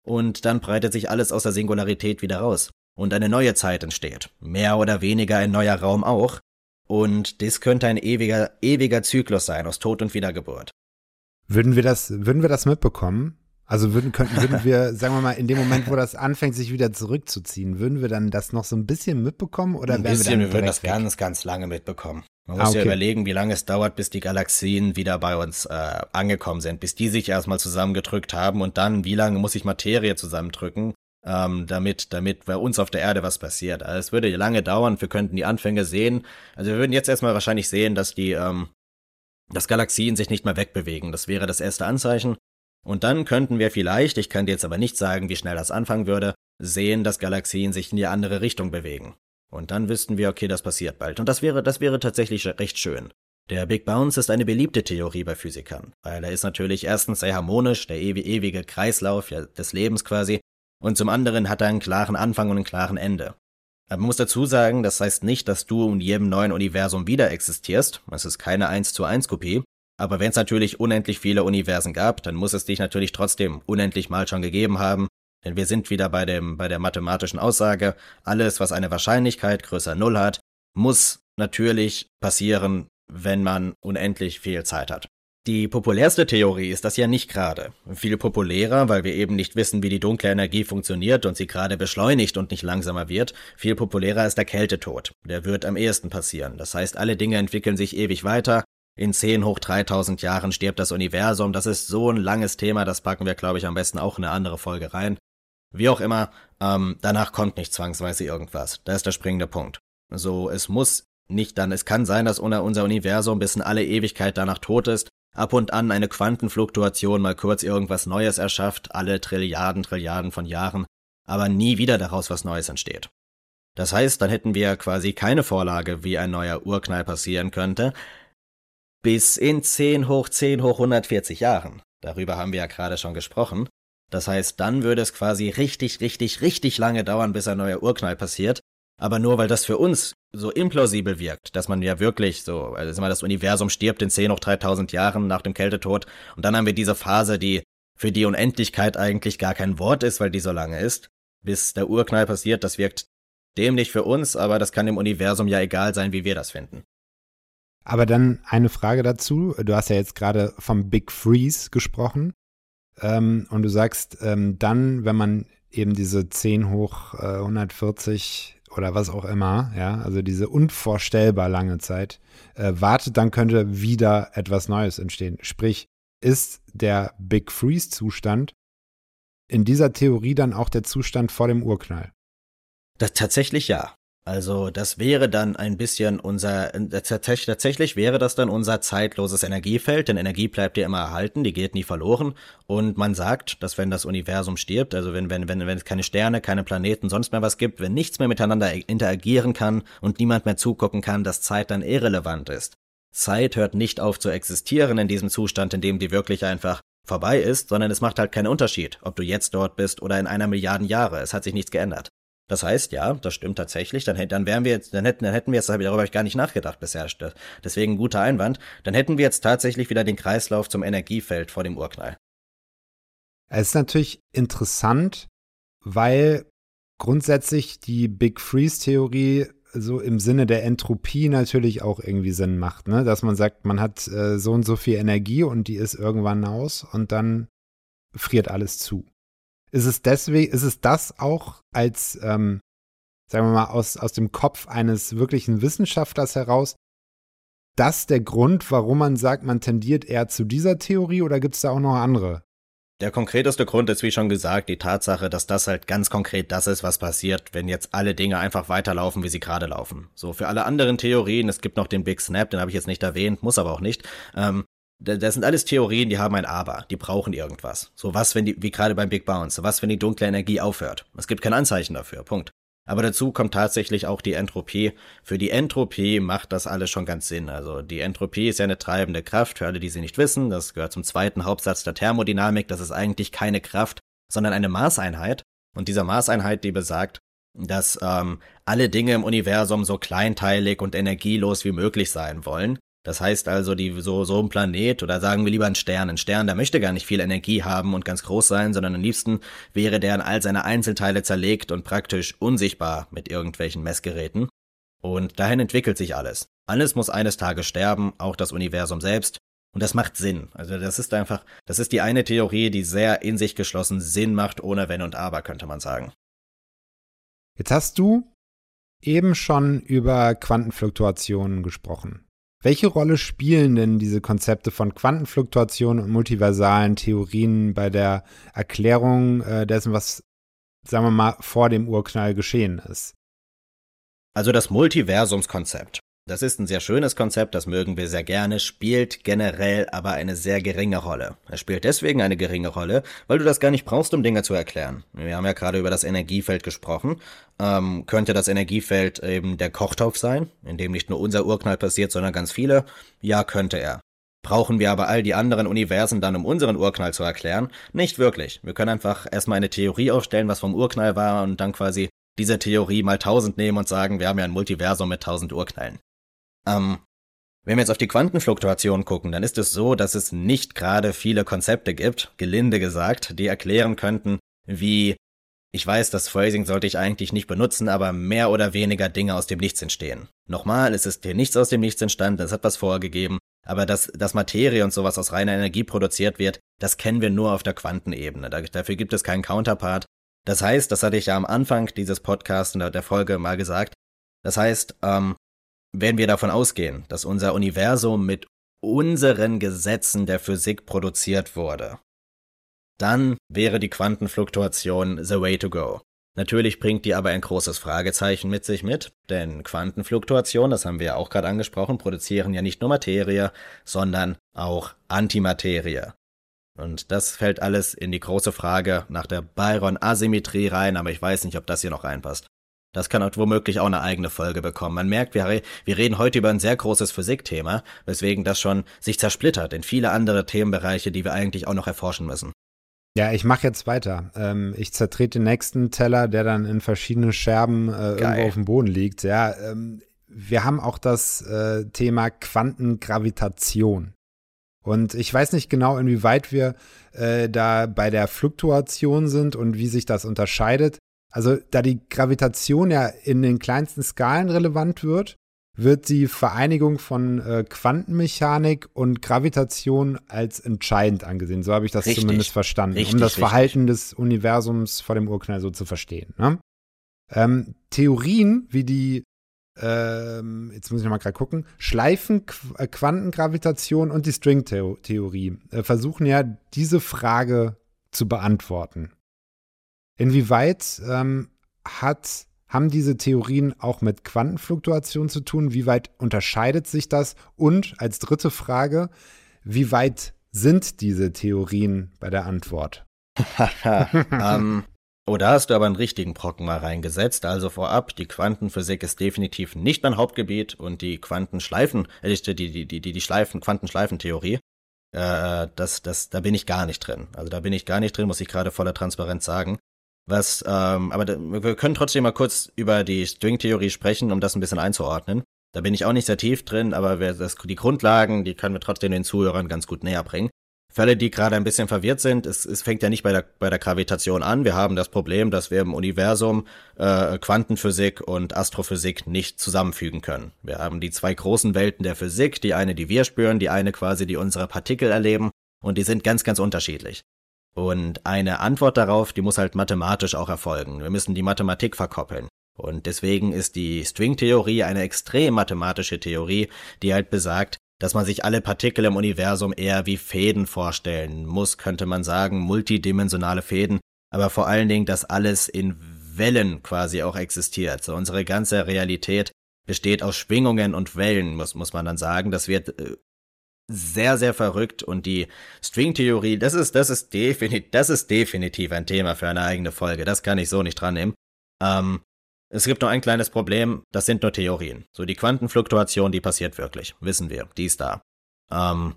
F: Und dann breitet sich alles aus der Singularität wieder raus und eine neue Zeit entsteht. Mehr oder weniger ein neuer Raum auch. Und das könnte ein ewiger, ewiger Zyklus sein aus Tod und Wiedergeburt.
E: Würden wir das, würden wir das mitbekommen? Also würden, könnten, würden wir, sagen wir mal, in dem Moment, wo das anfängt, sich wieder zurückzuziehen, würden wir dann das noch so ein bisschen mitbekommen oder
F: ein bisschen, wir, wir würden das weg? ganz, ganz lange mitbekommen. Man muss ah, okay. ja überlegen, wie lange es dauert, bis die Galaxien wieder bei uns äh, angekommen sind, bis die sich erstmal zusammengedrückt haben und dann, wie lange muss sich Materie zusammendrücken, ähm, damit, damit bei uns auf der Erde was passiert. Also es würde lange dauern, wir könnten die Anfänge sehen. Also wir würden jetzt erstmal wahrscheinlich sehen, dass die, ähm, dass Galaxien sich nicht mehr wegbewegen. Das wäre das erste Anzeichen. Und dann könnten wir vielleicht, ich kann dir jetzt aber nicht sagen, wie schnell das anfangen würde, sehen, dass Galaxien sich in die andere Richtung bewegen. Und dann wüssten wir, okay, das passiert bald. Und das wäre, das wäre tatsächlich recht schön. Der Big Bounce ist eine beliebte Theorie bei Physikern, weil er ist natürlich erstens sehr harmonisch, der ewige Kreislauf des Lebens quasi, und zum anderen hat er einen klaren Anfang und einen klaren Ende. Man muss dazu sagen, das heißt nicht, dass du in jedem neuen Universum wieder existierst, es ist keine 1 zu 1 Kopie, aber wenn es natürlich unendlich viele Universen gab, dann muss es dich natürlich trotzdem unendlich mal schon gegeben haben, denn wir sind wieder bei dem, bei der mathematischen Aussage, alles, was eine Wahrscheinlichkeit größer Null hat, muss natürlich passieren, wenn man unendlich viel Zeit hat. Die populärste Theorie ist das ja nicht gerade. Viel populärer, weil wir eben nicht wissen, wie die dunkle Energie funktioniert und sie gerade beschleunigt und nicht langsamer wird. Viel populärer ist der Kältetod. Der wird am ehesten passieren. Das heißt, alle Dinge entwickeln sich ewig weiter. In 10 hoch 3000 Jahren stirbt das Universum. Das ist so ein langes Thema, das packen wir, glaube ich, am besten auch in eine andere Folge rein. Wie auch immer, ähm, danach kommt nicht zwangsweise irgendwas. Da ist der springende Punkt. So, es muss nicht dann, es kann sein, dass unser Universum bis in alle Ewigkeit danach tot ist, ab und an eine Quantenfluktuation mal kurz irgendwas Neues erschafft, alle Trilliarden, Trilliarden von Jahren, aber nie wieder daraus was Neues entsteht. Das heißt, dann hätten wir quasi keine Vorlage, wie ein neuer Urknall passieren könnte, bis in 10 hoch 10 hoch 140 Jahren. Darüber haben wir ja gerade schon gesprochen. Das heißt, dann würde es quasi richtig, richtig, richtig lange dauern, bis ein neuer Urknall passiert, aber nur weil das für uns so implausibel wirkt, dass man ja wirklich so, also das Universum stirbt in 10 hoch 3000 Jahren nach dem Kältetod und dann haben wir diese Phase, die für die Unendlichkeit eigentlich gar kein Wort ist, weil die so lange ist, bis der Urknall passiert, das wirkt dämlich für uns, aber das kann dem Universum ja egal sein, wie wir das finden.
E: Aber dann eine Frage dazu. Du hast ja jetzt gerade vom Big Freeze gesprochen. Ähm, und du sagst, ähm, dann, wenn man eben diese 10 hoch äh, 140 oder was auch immer, ja, also diese unvorstellbar lange Zeit, äh, wartet, dann könnte wieder etwas Neues entstehen. Sprich, ist der Big Freeze-Zustand in dieser Theorie dann auch der Zustand vor dem Urknall?
F: Das tatsächlich ja. Also das wäre dann ein bisschen unser, tatsächlich wäre das dann unser zeitloses Energiefeld, denn Energie bleibt ja immer erhalten, die geht nie verloren. Und man sagt, dass wenn das Universum stirbt, also wenn, wenn, wenn, wenn es keine Sterne, keine Planeten, sonst mehr was gibt, wenn nichts mehr miteinander interagieren kann und niemand mehr zugucken kann, dass Zeit dann irrelevant ist. Zeit hört nicht auf zu existieren in diesem Zustand, in dem die wirklich einfach vorbei ist, sondern es macht halt keinen Unterschied, ob du jetzt dort bist oder in einer Milliarden Jahre. Es hat sich nichts geändert. Das heißt, ja, das stimmt tatsächlich. Dann, dann wären wir jetzt, dann hätten, dann hätten wir jetzt, darüber habe ich gar nicht nachgedacht bisher. Deswegen guter Einwand. Dann hätten wir jetzt tatsächlich wieder den Kreislauf zum Energiefeld vor dem Urknall.
E: Es ist natürlich interessant, weil grundsätzlich die Big Freeze-Theorie so im Sinne der Entropie natürlich auch irgendwie Sinn macht, ne? Dass man sagt, man hat äh, so und so viel Energie und die ist irgendwann aus und dann friert alles zu. Ist es deswegen, ist es das auch als, ähm, sagen wir mal, aus, aus dem Kopf eines wirklichen Wissenschaftlers heraus, das der Grund, warum man sagt, man tendiert eher zu dieser Theorie oder gibt es da auch noch andere
F: Der konkreteste Grund ist, wie schon gesagt, die Tatsache, dass das halt ganz konkret das ist, was passiert, wenn jetzt alle Dinge einfach weiterlaufen, wie sie gerade laufen. So, für alle anderen Theorien, es gibt noch den Big Snap, den habe ich jetzt nicht erwähnt, muss aber auch nicht. Ähm, das sind alles Theorien, die haben ein Aber, die brauchen irgendwas. So was, wenn die, wie gerade beim Big Bounce, was, wenn die dunkle Energie aufhört. Es gibt kein Anzeichen dafür, Punkt. Aber dazu kommt tatsächlich auch die Entropie. Für die Entropie macht das alles schon ganz Sinn. Also die Entropie ist ja eine treibende Kraft, für alle, die sie nicht wissen. Das gehört zum zweiten Hauptsatz der Thermodynamik. Das ist eigentlich keine Kraft, sondern eine Maßeinheit. Und diese Maßeinheit, die besagt, dass ähm, alle Dinge im Universum so kleinteilig und energielos wie möglich sein wollen. Das heißt also, die, so, so ein Planet oder sagen wir lieber ein Stern. Ein Stern, der möchte gar nicht viel Energie haben und ganz groß sein, sondern am liebsten wäre der in all seine Einzelteile zerlegt und praktisch unsichtbar mit irgendwelchen Messgeräten. Und dahin entwickelt sich alles. Alles muss eines Tages sterben, auch das Universum selbst. Und das macht Sinn. Also das ist einfach, das ist die eine Theorie, die sehr in sich geschlossen Sinn macht, ohne Wenn und Aber, könnte man sagen.
E: Jetzt hast du eben schon über Quantenfluktuationen gesprochen. Welche Rolle spielen denn diese Konzepte von Quantenfluktuationen und multiversalen Theorien bei der Erklärung äh, dessen, was, sagen wir mal, vor dem Urknall geschehen ist?
F: Also das Multiversumskonzept. Das ist ein sehr schönes Konzept, das mögen wir sehr gerne, spielt generell aber eine sehr geringe Rolle. Es spielt deswegen eine geringe Rolle, weil du das gar nicht brauchst, um Dinge zu erklären. Wir haben ja gerade über das Energiefeld gesprochen. Ähm, könnte das Energiefeld eben der Kochtopf sein, in dem nicht nur unser Urknall passiert, sondern ganz viele? Ja, könnte er. Brauchen wir aber all die anderen Universen dann, um unseren Urknall zu erklären? Nicht wirklich. Wir können einfach erstmal eine Theorie aufstellen, was vom Urknall war und dann quasi diese Theorie mal tausend nehmen und sagen, wir haben ja ein Multiversum mit tausend Urknallen. Ähm, wenn wir jetzt auf die Quantenfluktuation gucken, dann ist es so, dass es nicht gerade viele Konzepte gibt, gelinde gesagt, die erklären könnten, wie ich weiß, das Phrasing sollte ich eigentlich nicht benutzen, aber mehr oder weniger Dinge aus dem Nichts entstehen. Nochmal, es ist hier nichts aus dem Nichts entstanden, es hat was vorgegeben, aber dass, dass Materie und sowas aus reiner Energie produziert wird, das kennen wir nur auf der Quantenebene. Da, dafür gibt es keinen Counterpart. Das heißt, das hatte ich ja am Anfang dieses Podcasts in der Folge mal gesagt, das heißt, ähm, wenn wir davon ausgehen, dass unser Universum mit unseren Gesetzen der Physik produziert wurde, dann wäre die Quantenfluktuation the way to go. Natürlich bringt die aber ein großes Fragezeichen mit sich mit, denn Quantenfluktuation, das haben wir ja auch gerade angesprochen, produzieren ja nicht nur Materie, sondern auch Antimaterie. Und das fällt alles in die große Frage nach der Byron-Asymmetrie rein, aber ich weiß nicht, ob das hier noch reinpasst. Das kann auch womöglich auch eine eigene Folge bekommen. Man merkt, wir, wir reden heute über ein sehr großes Physikthema, weswegen das schon sich zersplittert in viele andere Themenbereiche, die wir eigentlich auch noch erforschen müssen.
E: Ja, ich mache jetzt weiter. Ähm, ich zertrete den nächsten Teller, der dann in verschiedene Scherben äh, irgendwo auf dem Boden liegt. Ja, ähm, wir haben auch das äh, Thema Quantengravitation. Und ich weiß nicht genau, inwieweit wir äh, da bei der Fluktuation sind und wie sich das unterscheidet. Also da die Gravitation ja in den kleinsten Skalen relevant wird, wird die Vereinigung von äh, Quantenmechanik und Gravitation als entscheidend angesehen. So habe ich das richtig, zumindest verstanden, richtig, um das richtig. Verhalten des Universums vor dem Urknall so zu verstehen. Ne? Ähm, Theorien wie die, ähm, jetzt muss ich nochmal gerade gucken, Schleifenquantengravitation äh, und die Stringtheorie äh, versuchen ja diese Frage zu beantworten. Inwieweit ähm, hat, haben diese Theorien auch mit Quantenfluktuation zu tun? Wie weit unterscheidet sich das? Und als dritte Frage, wie weit sind diese Theorien bei der Antwort?
F: ähm, oh, da hast du aber einen richtigen Brocken mal reingesetzt. Also vorab, die Quantenphysik ist definitiv nicht mein Hauptgebiet und die Quantenschleifen, äh, die, die, die, die, die Schleifen, Quantenschleifentheorie, äh, das, das, da bin ich gar nicht drin. Also da bin ich gar nicht drin, muss ich gerade voller Transparenz sagen. Was, ähm, aber da, wir können trotzdem mal kurz über die String-Theorie sprechen, um das ein bisschen einzuordnen. Da bin ich auch nicht sehr tief drin, aber wir, das, die Grundlagen, die können wir trotzdem den Zuhörern ganz gut näher bringen. Fälle, die gerade ein bisschen verwirrt sind, es, es fängt ja nicht bei der, bei der Gravitation an. Wir haben das Problem, dass wir im Universum äh, Quantenphysik und Astrophysik nicht zusammenfügen können. Wir haben die zwei großen Welten der Physik, die eine, die wir spüren, die eine quasi, die unsere Partikel erleben, und die sind ganz, ganz unterschiedlich. Und eine Antwort darauf, die muss halt mathematisch auch erfolgen. Wir müssen die Mathematik verkoppeln. Und deswegen ist die Stringtheorie eine extrem mathematische Theorie, die halt besagt, dass man sich alle Partikel im Universum eher wie Fäden vorstellen muss, könnte man sagen, multidimensionale Fäden, aber vor allen Dingen, dass alles in Wellen quasi auch existiert. So unsere ganze Realität besteht aus Schwingungen und Wellen, muss, muss man dann sagen. Das wird äh, sehr, sehr verrückt und die Stringtheorie, das ist, das ist definitiv, das ist definitiv ein Thema für eine eigene Folge. Das kann ich so nicht dran nehmen. Ähm, es gibt nur ein kleines Problem, das sind nur Theorien. So die Quantenfluktuation, die passiert wirklich, wissen wir, die ist da. Ähm,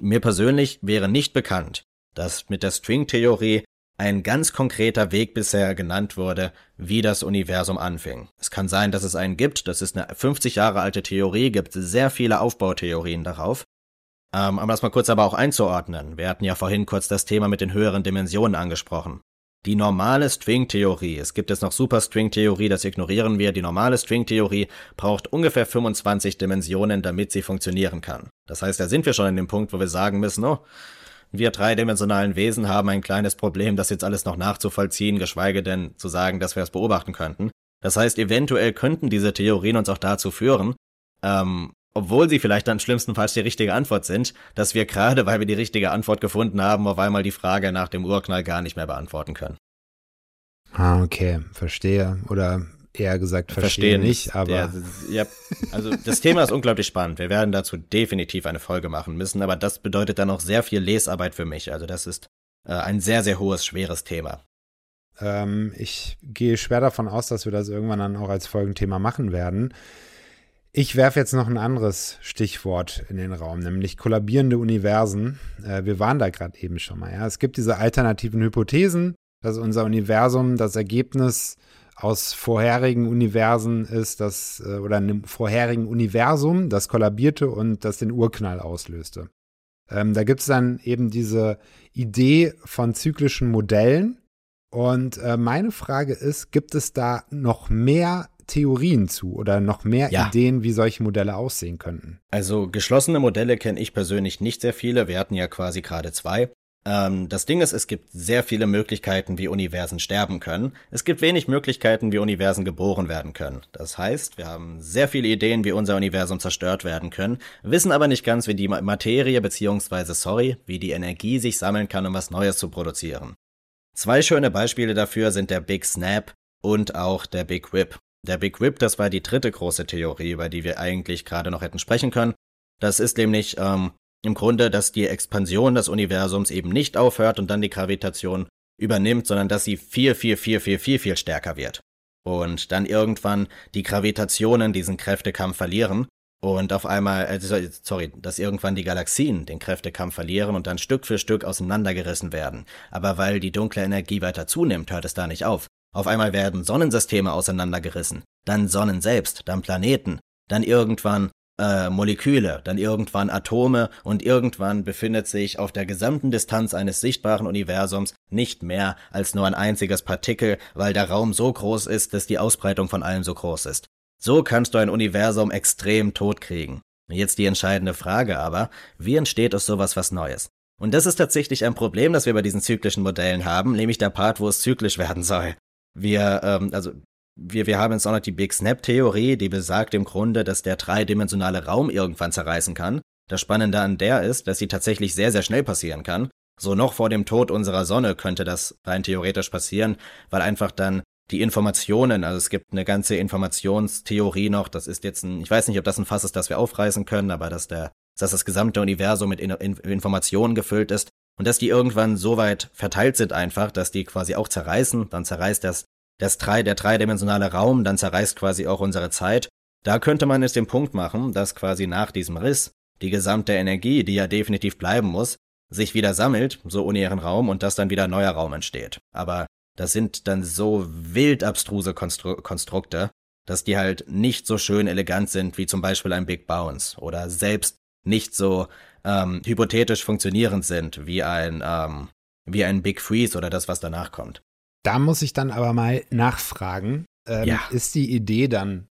F: mir persönlich wäre nicht bekannt, dass mit der Stringtheorie ein ganz konkreter Weg bisher genannt wurde, wie das Universum anfing. Es kann sein, dass es einen gibt, das ist eine 50 Jahre alte Theorie, gibt sehr viele Aufbautheorien darauf. Ähm, um das mal kurz aber auch einzuordnen, wir hatten ja vorhin kurz das Thema mit den höheren Dimensionen angesprochen. Die normale String-Theorie, es gibt jetzt noch Super-String-Theorie, das ignorieren wir, die normale String-Theorie braucht ungefähr 25 Dimensionen, damit sie funktionieren kann. Das heißt, da sind wir schon in dem Punkt, wo wir sagen müssen, oh, wir dreidimensionalen Wesen haben ein kleines Problem, das jetzt alles noch nachzuvollziehen, geschweige denn zu sagen, dass wir es beobachten könnten. Das heißt, eventuell könnten diese Theorien uns auch dazu führen, ähm, obwohl sie vielleicht dann schlimmstenfalls die richtige Antwort sind, dass wir gerade, weil wir die richtige Antwort gefunden haben, auf einmal die Frage nach dem Urknall gar nicht mehr beantworten können.
E: Ah, okay, verstehe. Oder eher gesagt verstehe nicht, aber. Der,
F: ja, also das Thema ist unglaublich spannend. Wir werden dazu definitiv eine Folge machen müssen, aber das bedeutet dann auch sehr viel Lesarbeit für mich. Also das ist äh, ein sehr, sehr hohes, schweres Thema.
E: Ähm, ich gehe schwer davon aus, dass wir das irgendwann dann auch als Folgenthema machen werden. Ich werfe jetzt noch ein anderes Stichwort in den Raum, nämlich kollabierende Universen. Äh, wir waren da gerade eben schon mal. Ja? Es gibt diese alternativen Hypothesen, dass unser Universum das Ergebnis aus vorherigen Universen ist, das, äh, oder einem vorherigen Universum, das kollabierte und das den Urknall auslöste. Ähm, da gibt es dann eben diese Idee von zyklischen Modellen. Und äh, meine Frage ist, gibt es da noch mehr Theorien zu oder noch mehr ja. Ideen, wie solche Modelle aussehen könnten?
F: Also geschlossene Modelle kenne ich persönlich nicht sehr viele. Wir hatten ja quasi gerade zwei. Ähm, das Ding ist, es gibt sehr viele Möglichkeiten, wie Universen sterben können. Es gibt wenig Möglichkeiten, wie Universen geboren werden können. Das heißt, wir haben sehr viele Ideen, wie unser Universum zerstört werden können, wissen aber nicht ganz, wie die Materie beziehungsweise, sorry, wie die Energie sich sammeln kann, um was Neues zu produzieren. Zwei schöne Beispiele dafür sind der Big Snap und auch der Big Whip. Der Big Whip, das war die dritte große Theorie, über die wir eigentlich gerade noch hätten sprechen können. Das ist nämlich ähm, im Grunde, dass die Expansion des Universums eben nicht aufhört und dann die Gravitation übernimmt, sondern dass sie viel, viel, viel, viel, viel, viel stärker wird. Und dann irgendwann die Gravitationen diesen Kräftekampf verlieren und auf einmal, äh, sorry, dass irgendwann die Galaxien den Kräftekampf verlieren und dann Stück für Stück auseinandergerissen werden. Aber weil die dunkle Energie weiter zunimmt, hört es da nicht auf. Auf einmal werden Sonnensysteme auseinandergerissen, dann Sonnen selbst, dann Planeten, dann irgendwann äh, Moleküle, dann irgendwann Atome und irgendwann befindet sich auf der gesamten Distanz eines sichtbaren Universums nicht mehr als nur ein einziges Partikel, weil der Raum so groß ist, dass die Ausbreitung von allem so groß ist. So kannst du ein Universum extrem tot kriegen. Jetzt die entscheidende Frage aber, wie entsteht aus sowas was Neues? Und das ist tatsächlich ein Problem, das wir bei diesen zyklischen Modellen haben, nämlich der Part, wo es zyklisch werden soll. Wir, ähm, also wir, wir haben jetzt auch noch die Big Snap-Theorie, die besagt im Grunde, dass der dreidimensionale Raum irgendwann zerreißen kann. Das Spannende an der ist, dass sie tatsächlich sehr, sehr schnell passieren kann. So noch vor dem Tod unserer Sonne könnte das rein theoretisch passieren, weil einfach dann die Informationen, also es gibt eine ganze Informationstheorie noch, das ist jetzt ein, ich weiß nicht, ob das ein Fass ist, das wir aufreißen können, aber dass der, dass das gesamte Universum mit in, in, Informationen gefüllt ist und dass die irgendwann so weit verteilt sind einfach, dass die quasi auch zerreißen, dann zerreißt das das drei, der dreidimensionale Raum, dann zerreißt quasi auch unsere Zeit. Da könnte man es den Punkt machen, dass quasi nach diesem Riss die gesamte Energie, die ja definitiv bleiben muss, sich wieder sammelt, so ohne ihren Raum, und dass dann wieder neuer Raum entsteht. Aber das sind dann so wild abstruse Konstru Konstrukte, dass die halt nicht so schön elegant sind wie zum Beispiel ein Big Bounce oder selbst nicht so ähm, hypothetisch funktionierend sind wie ein ähm, wie ein Big Freeze oder das, was danach kommt.
E: Da muss ich dann aber mal nachfragen. Ähm, ja. Ist die Idee dann,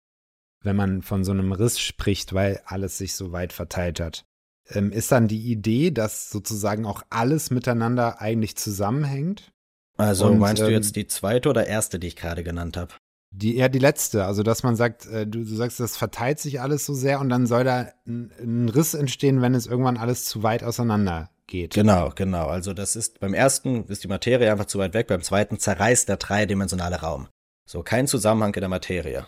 E: wenn man von so einem Riss spricht, weil alles sich so weit verteilt hat, ähm, ist dann die Idee, dass sozusagen auch alles miteinander eigentlich zusammenhängt?
F: Also Und, meinst du ähm, jetzt die zweite oder erste, die ich gerade genannt habe?
E: Die, ja, die letzte, also dass man sagt, äh, du, du sagst, das verteilt sich alles so sehr und dann soll da ein, ein Riss entstehen, wenn es irgendwann alles zu weit auseinander geht.
F: Genau, genau. Also das ist beim ersten ist die Materie einfach zu weit weg, beim zweiten zerreißt der dreidimensionale Raum. So kein Zusammenhang in der Materie.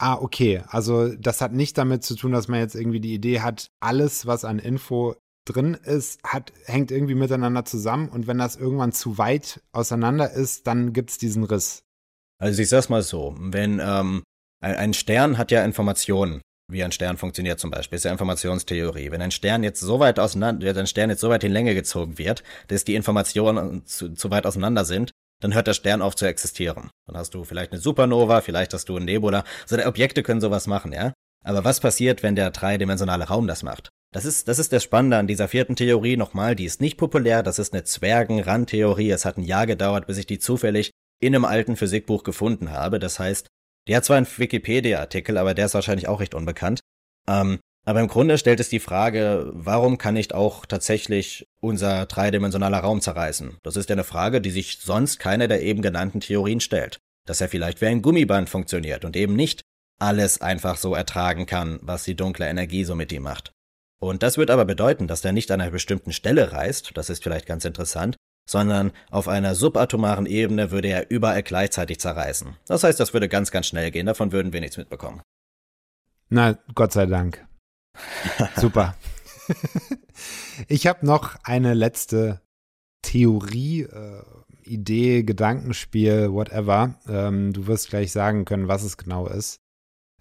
E: Ah, okay. Also das hat nicht damit zu tun, dass man jetzt irgendwie die Idee hat, alles, was an Info drin ist, hat, hängt irgendwie miteinander zusammen und wenn das irgendwann zu weit auseinander ist, dann gibt es diesen Riss.
F: Also ich sag's mal so, wenn ähm, ein, ein Stern hat ja Informationen, wie ein Stern funktioniert zum Beispiel, ist ja Informationstheorie. Wenn ein Stern jetzt so weit auseinander, wenn ein Stern jetzt so weit in Länge gezogen wird, dass die Informationen zu, zu weit auseinander sind, dann hört der Stern auf zu existieren. Dann hast du vielleicht eine Supernova, vielleicht hast du ein Nebula. Also Objekte können sowas machen, ja. Aber was passiert, wenn der dreidimensionale Raum das macht? Das ist, das ist das Spannende an dieser vierten Theorie. Nochmal, die ist nicht populär. Das ist eine Zwergen-Randtheorie. Es hat ein Jahr gedauert, bis ich die zufällig in einem alten Physikbuch gefunden habe. Das heißt, die hat zwar einen Wikipedia-Artikel, aber der ist wahrscheinlich auch recht unbekannt. Ähm, aber im Grunde stellt es die Frage, warum kann nicht auch tatsächlich unser dreidimensionaler Raum zerreißen? Das ist ja eine Frage, die sich sonst keine der eben genannten Theorien stellt. Dass er vielleicht wie ein Gummiband funktioniert und eben nicht alles einfach so ertragen kann, was die dunkle Energie so mit ihm macht. Und das wird aber bedeuten, dass der nicht an einer bestimmten Stelle reißt, das ist vielleicht ganz interessant, sondern auf einer subatomaren Ebene würde er überall gleichzeitig zerreißen. Das heißt, das würde ganz, ganz schnell gehen, davon würden wir nichts mitbekommen.
E: Na, Gott sei Dank. Super. ich habe noch eine letzte Theorie, äh, Idee, Gedankenspiel, whatever. Ähm, du wirst gleich sagen können, was es genau ist.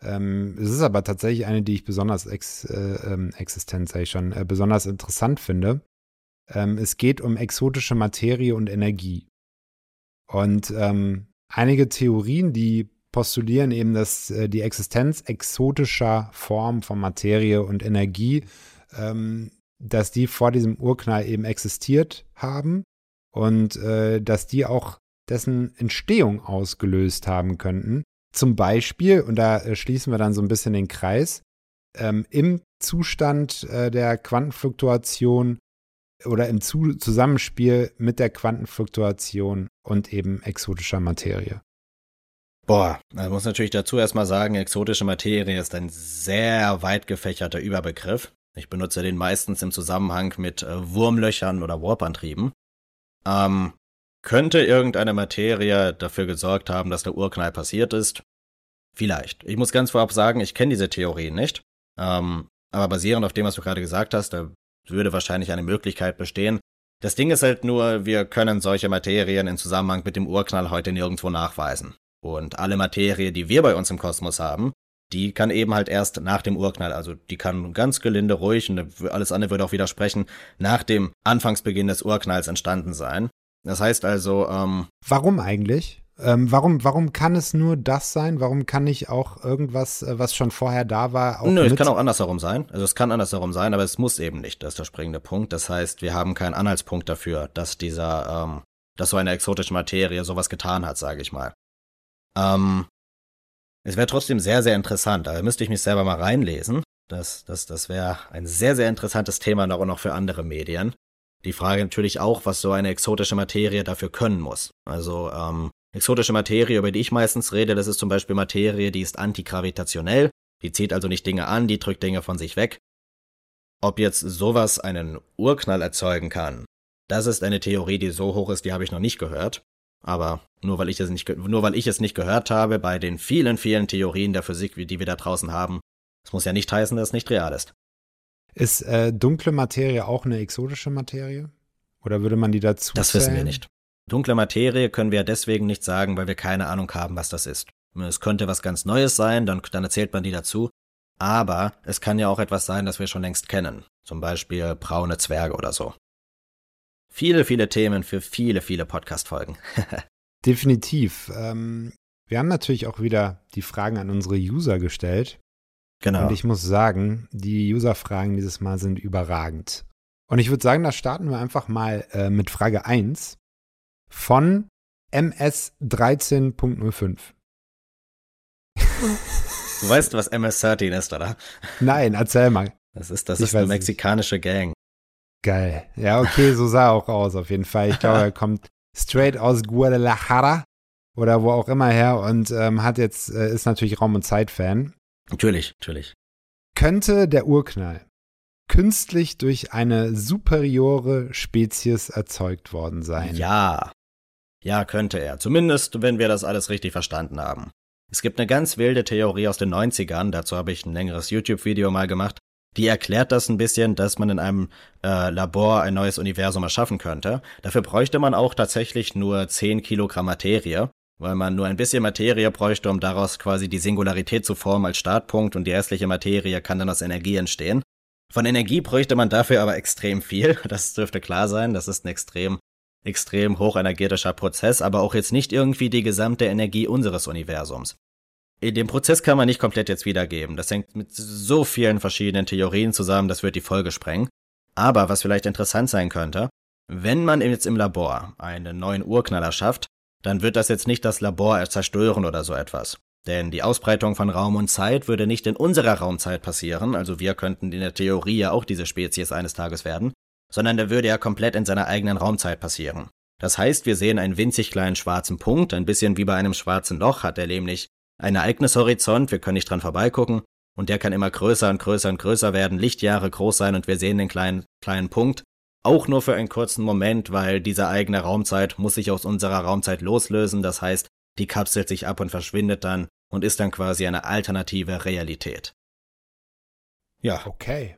E: Ähm, es ist aber tatsächlich eine, die ich besonders ex, äh, ähm, existent, sage ich schon, äh, besonders interessant finde. Ähm, es geht um exotische Materie und Energie. Und ähm, einige Theorien, die postulieren eben, dass äh, die Existenz exotischer Formen von Materie und Energie, ähm, dass die vor diesem Urknall eben existiert haben und äh, dass die auch dessen Entstehung ausgelöst haben könnten. Zum Beispiel, und da äh, schließen wir dann so ein bisschen den Kreis, ähm, im Zustand äh, der Quantenfluktuation oder im Zu Zusammenspiel mit der Quantenfluktuation und eben exotischer Materie.
F: Boah, man muss natürlich dazu erstmal sagen, exotische Materie ist ein sehr weit gefächerter Überbegriff. Ich benutze den meistens im Zusammenhang mit äh, Wurmlöchern oder Warpantrieben. Ähm, könnte irgendeine Materie dafür gesorgt haben, dass der Urknall passiert ist? Vielleicht. Ich muss ganz vorab sagen, ich kenne diese Theorien nicht. Ähm, aber basierend auf dem, was du gerade gesagt hast, da würde wahrscheinlich eine Möglichkeit bestehen. Das Ding ist halt nur, wir können solche Materien in Zusammenhang mit dem Urknall heute nirgendwo nachweisen. Und alle Materie, die wir bei uns im Kosmos haben, die kann eben halt erst nach dem Urknall, also die kann ganz gelinde, ruhig, und alles andere würde auch widersprechen, nach dem Anfangsbeginn des Urknalls entstanden sein. Das heißt also, ähm,
E: Warum eigentlich? Ähm, warum, warum kann es nur das sein? Warum kann nicht auch irgendwas, äh, was schon vorher da war,
F: auch Nö, es kann auch andersherum sein. Also es kann andersherum sein, aber es muss eben nicht. Das ist der springende Punkt. Das heißt, wir haben keinen Anhaltspunkt dafür, dass dieser, ähm, dass so eine exotische Materie sowas getan hat, sage ich mal. Ähm, es wäre trotzdem sehr, sehr interessant. Da müsste ich mich selber mal reinlesen. Das, das, das wäre ein sehr, sehr interessantes Thema noch, noch für andere Medien. Die Frage natürlich auch, was so eine exotische Materie dafür können muss. Also, ähm, exotische Materie, über die ich meistens rede, das ist zum Beispiel Materie, die ist antigravitationell. Die zieht also nicht Dinge an, die drückt Dinge von sich weg. Ob jetzt sowas einen Urknall erzeugen kann, das ist eine Theorie, die so hoch ist, die habe ich noch nicht gehört. Aber nur weil ich es nicht, nur weil ich es nicht gehört habe, bei den vielen, vielen Theorien der Physik, die wir da draußen haben, das muss ja nicht heißen, dass es nicht real ist.
E: Ist äh, dunkle Materie auch eine exotische Materie? Oder würde man die dazu
F: Das
E: zählen?
F: wissen wir nicht. Dunkle Materie können wir deswegen nicht sagen, weil wir keine Ahnung haben, was das ist. Es könnte was ganz Neues sein, dann, dann erzählt man die dazu. Aber es kann ja auch etwas sein, das wir schon längst kennen. Zum Beispiel braune Zwerge oder so. Viele, viele Themen für viele, viele Podcast-Folgen.
E: Definitiv. Ähm, wir haben natürlich auch wieder die Fragen an unsere User gestellt.
F: Genau.
E: Und ich muss sagen, die User-Fragen dieses Mal sind überragend. Und ich würde sagen, da starten wir einfach mal äh, mit Frage 1 von MS13.05.
F: Du weißt, was MS-13 ist, oder?
E: Nein, erzähl mal.
F: Das ist, das
E: Ich
F: ist eine
E: weiß nicht.
F: mexikanische Gang.
E: Geil. Ja, okay, so sah er auch aus, auf jeden Fall. Ich glaube, er kommt straight aus Guadalajara. oder wo auch immer her und ähm, hat jetzt, äh, ist natürlich Raum- und Zeit-Fan.
F: Natürlich, natürlich.
E: Könnte der Urknall künstlich durch eine superiore Spezies erzeugt worden sein?
F: Ja. Ja, könnte er. Zumindest, wenn wir das alles richtig verstanden haben. Es gibt eine ganz wilde Theorie aus den 90ern, dazu habe ich ein längeres YouTube-Video mal gemacht, die erklärt das ein bisschen, dass man in einem äh, Labor ein neues Universum erschaffen könnte. Dafür bräuchte man auch tatsächlich nur 10 Kilogramm Materie, weil man nur ein bisschen Materie bräuchte, um daraus quasi die Singularität zu formen als Startpunkt und die restliche Materie kann dann aus Energie entstehen. Von Energie bräuchte man dafür aber extrem viel, das dürfte klar sein, das ist ein extrem, extrem hochenergetischer Prozess, aber auch jetzt nicht irgendwie die gesamte Energie unseres Universums. Dem Prozess kann man nicht komplett jetzt wiedergeben. Das hängt mit so vielen verschiedenen Theorien zusammen, das wird die Folge sprengen. Aber was vielleicht interessant sein könnte, wenn man jetzt im Labor einen neuen Urknaller schafft, dann wird das jetzt nicht das Labor zerstören oder so etwas. Denn die Ausbreitung von Raum und Zeit würde nicht in unserer Raumzeit passieren, also wir könnten in der Theorie ja auch diese Spezies eines Tages werden, sondern der würde ja komplett in seiner eigenen Raumzeit passieren. Das heißt, wir sehen einen winzig kleinen schwarzen Punkt, ein bisschen wie bei einem schwarzen Loch hat er nämlich ein Ereignishorizont, wir können nicht dran vorbeigucken, und der kann immer größer und größer und größer werden, Lichtjahre groß sein und wir sehen den kleinen, kleinen Punkt. Auch nur für einen kurzen Moment, weil diese eigene Raumzeit muss sich aus unserer Raumzeit loslösen, das heißt, die kapselt sich ab und verschwindet dann und ist dann quasi eine alternative Realität.
E: Ja. Okay.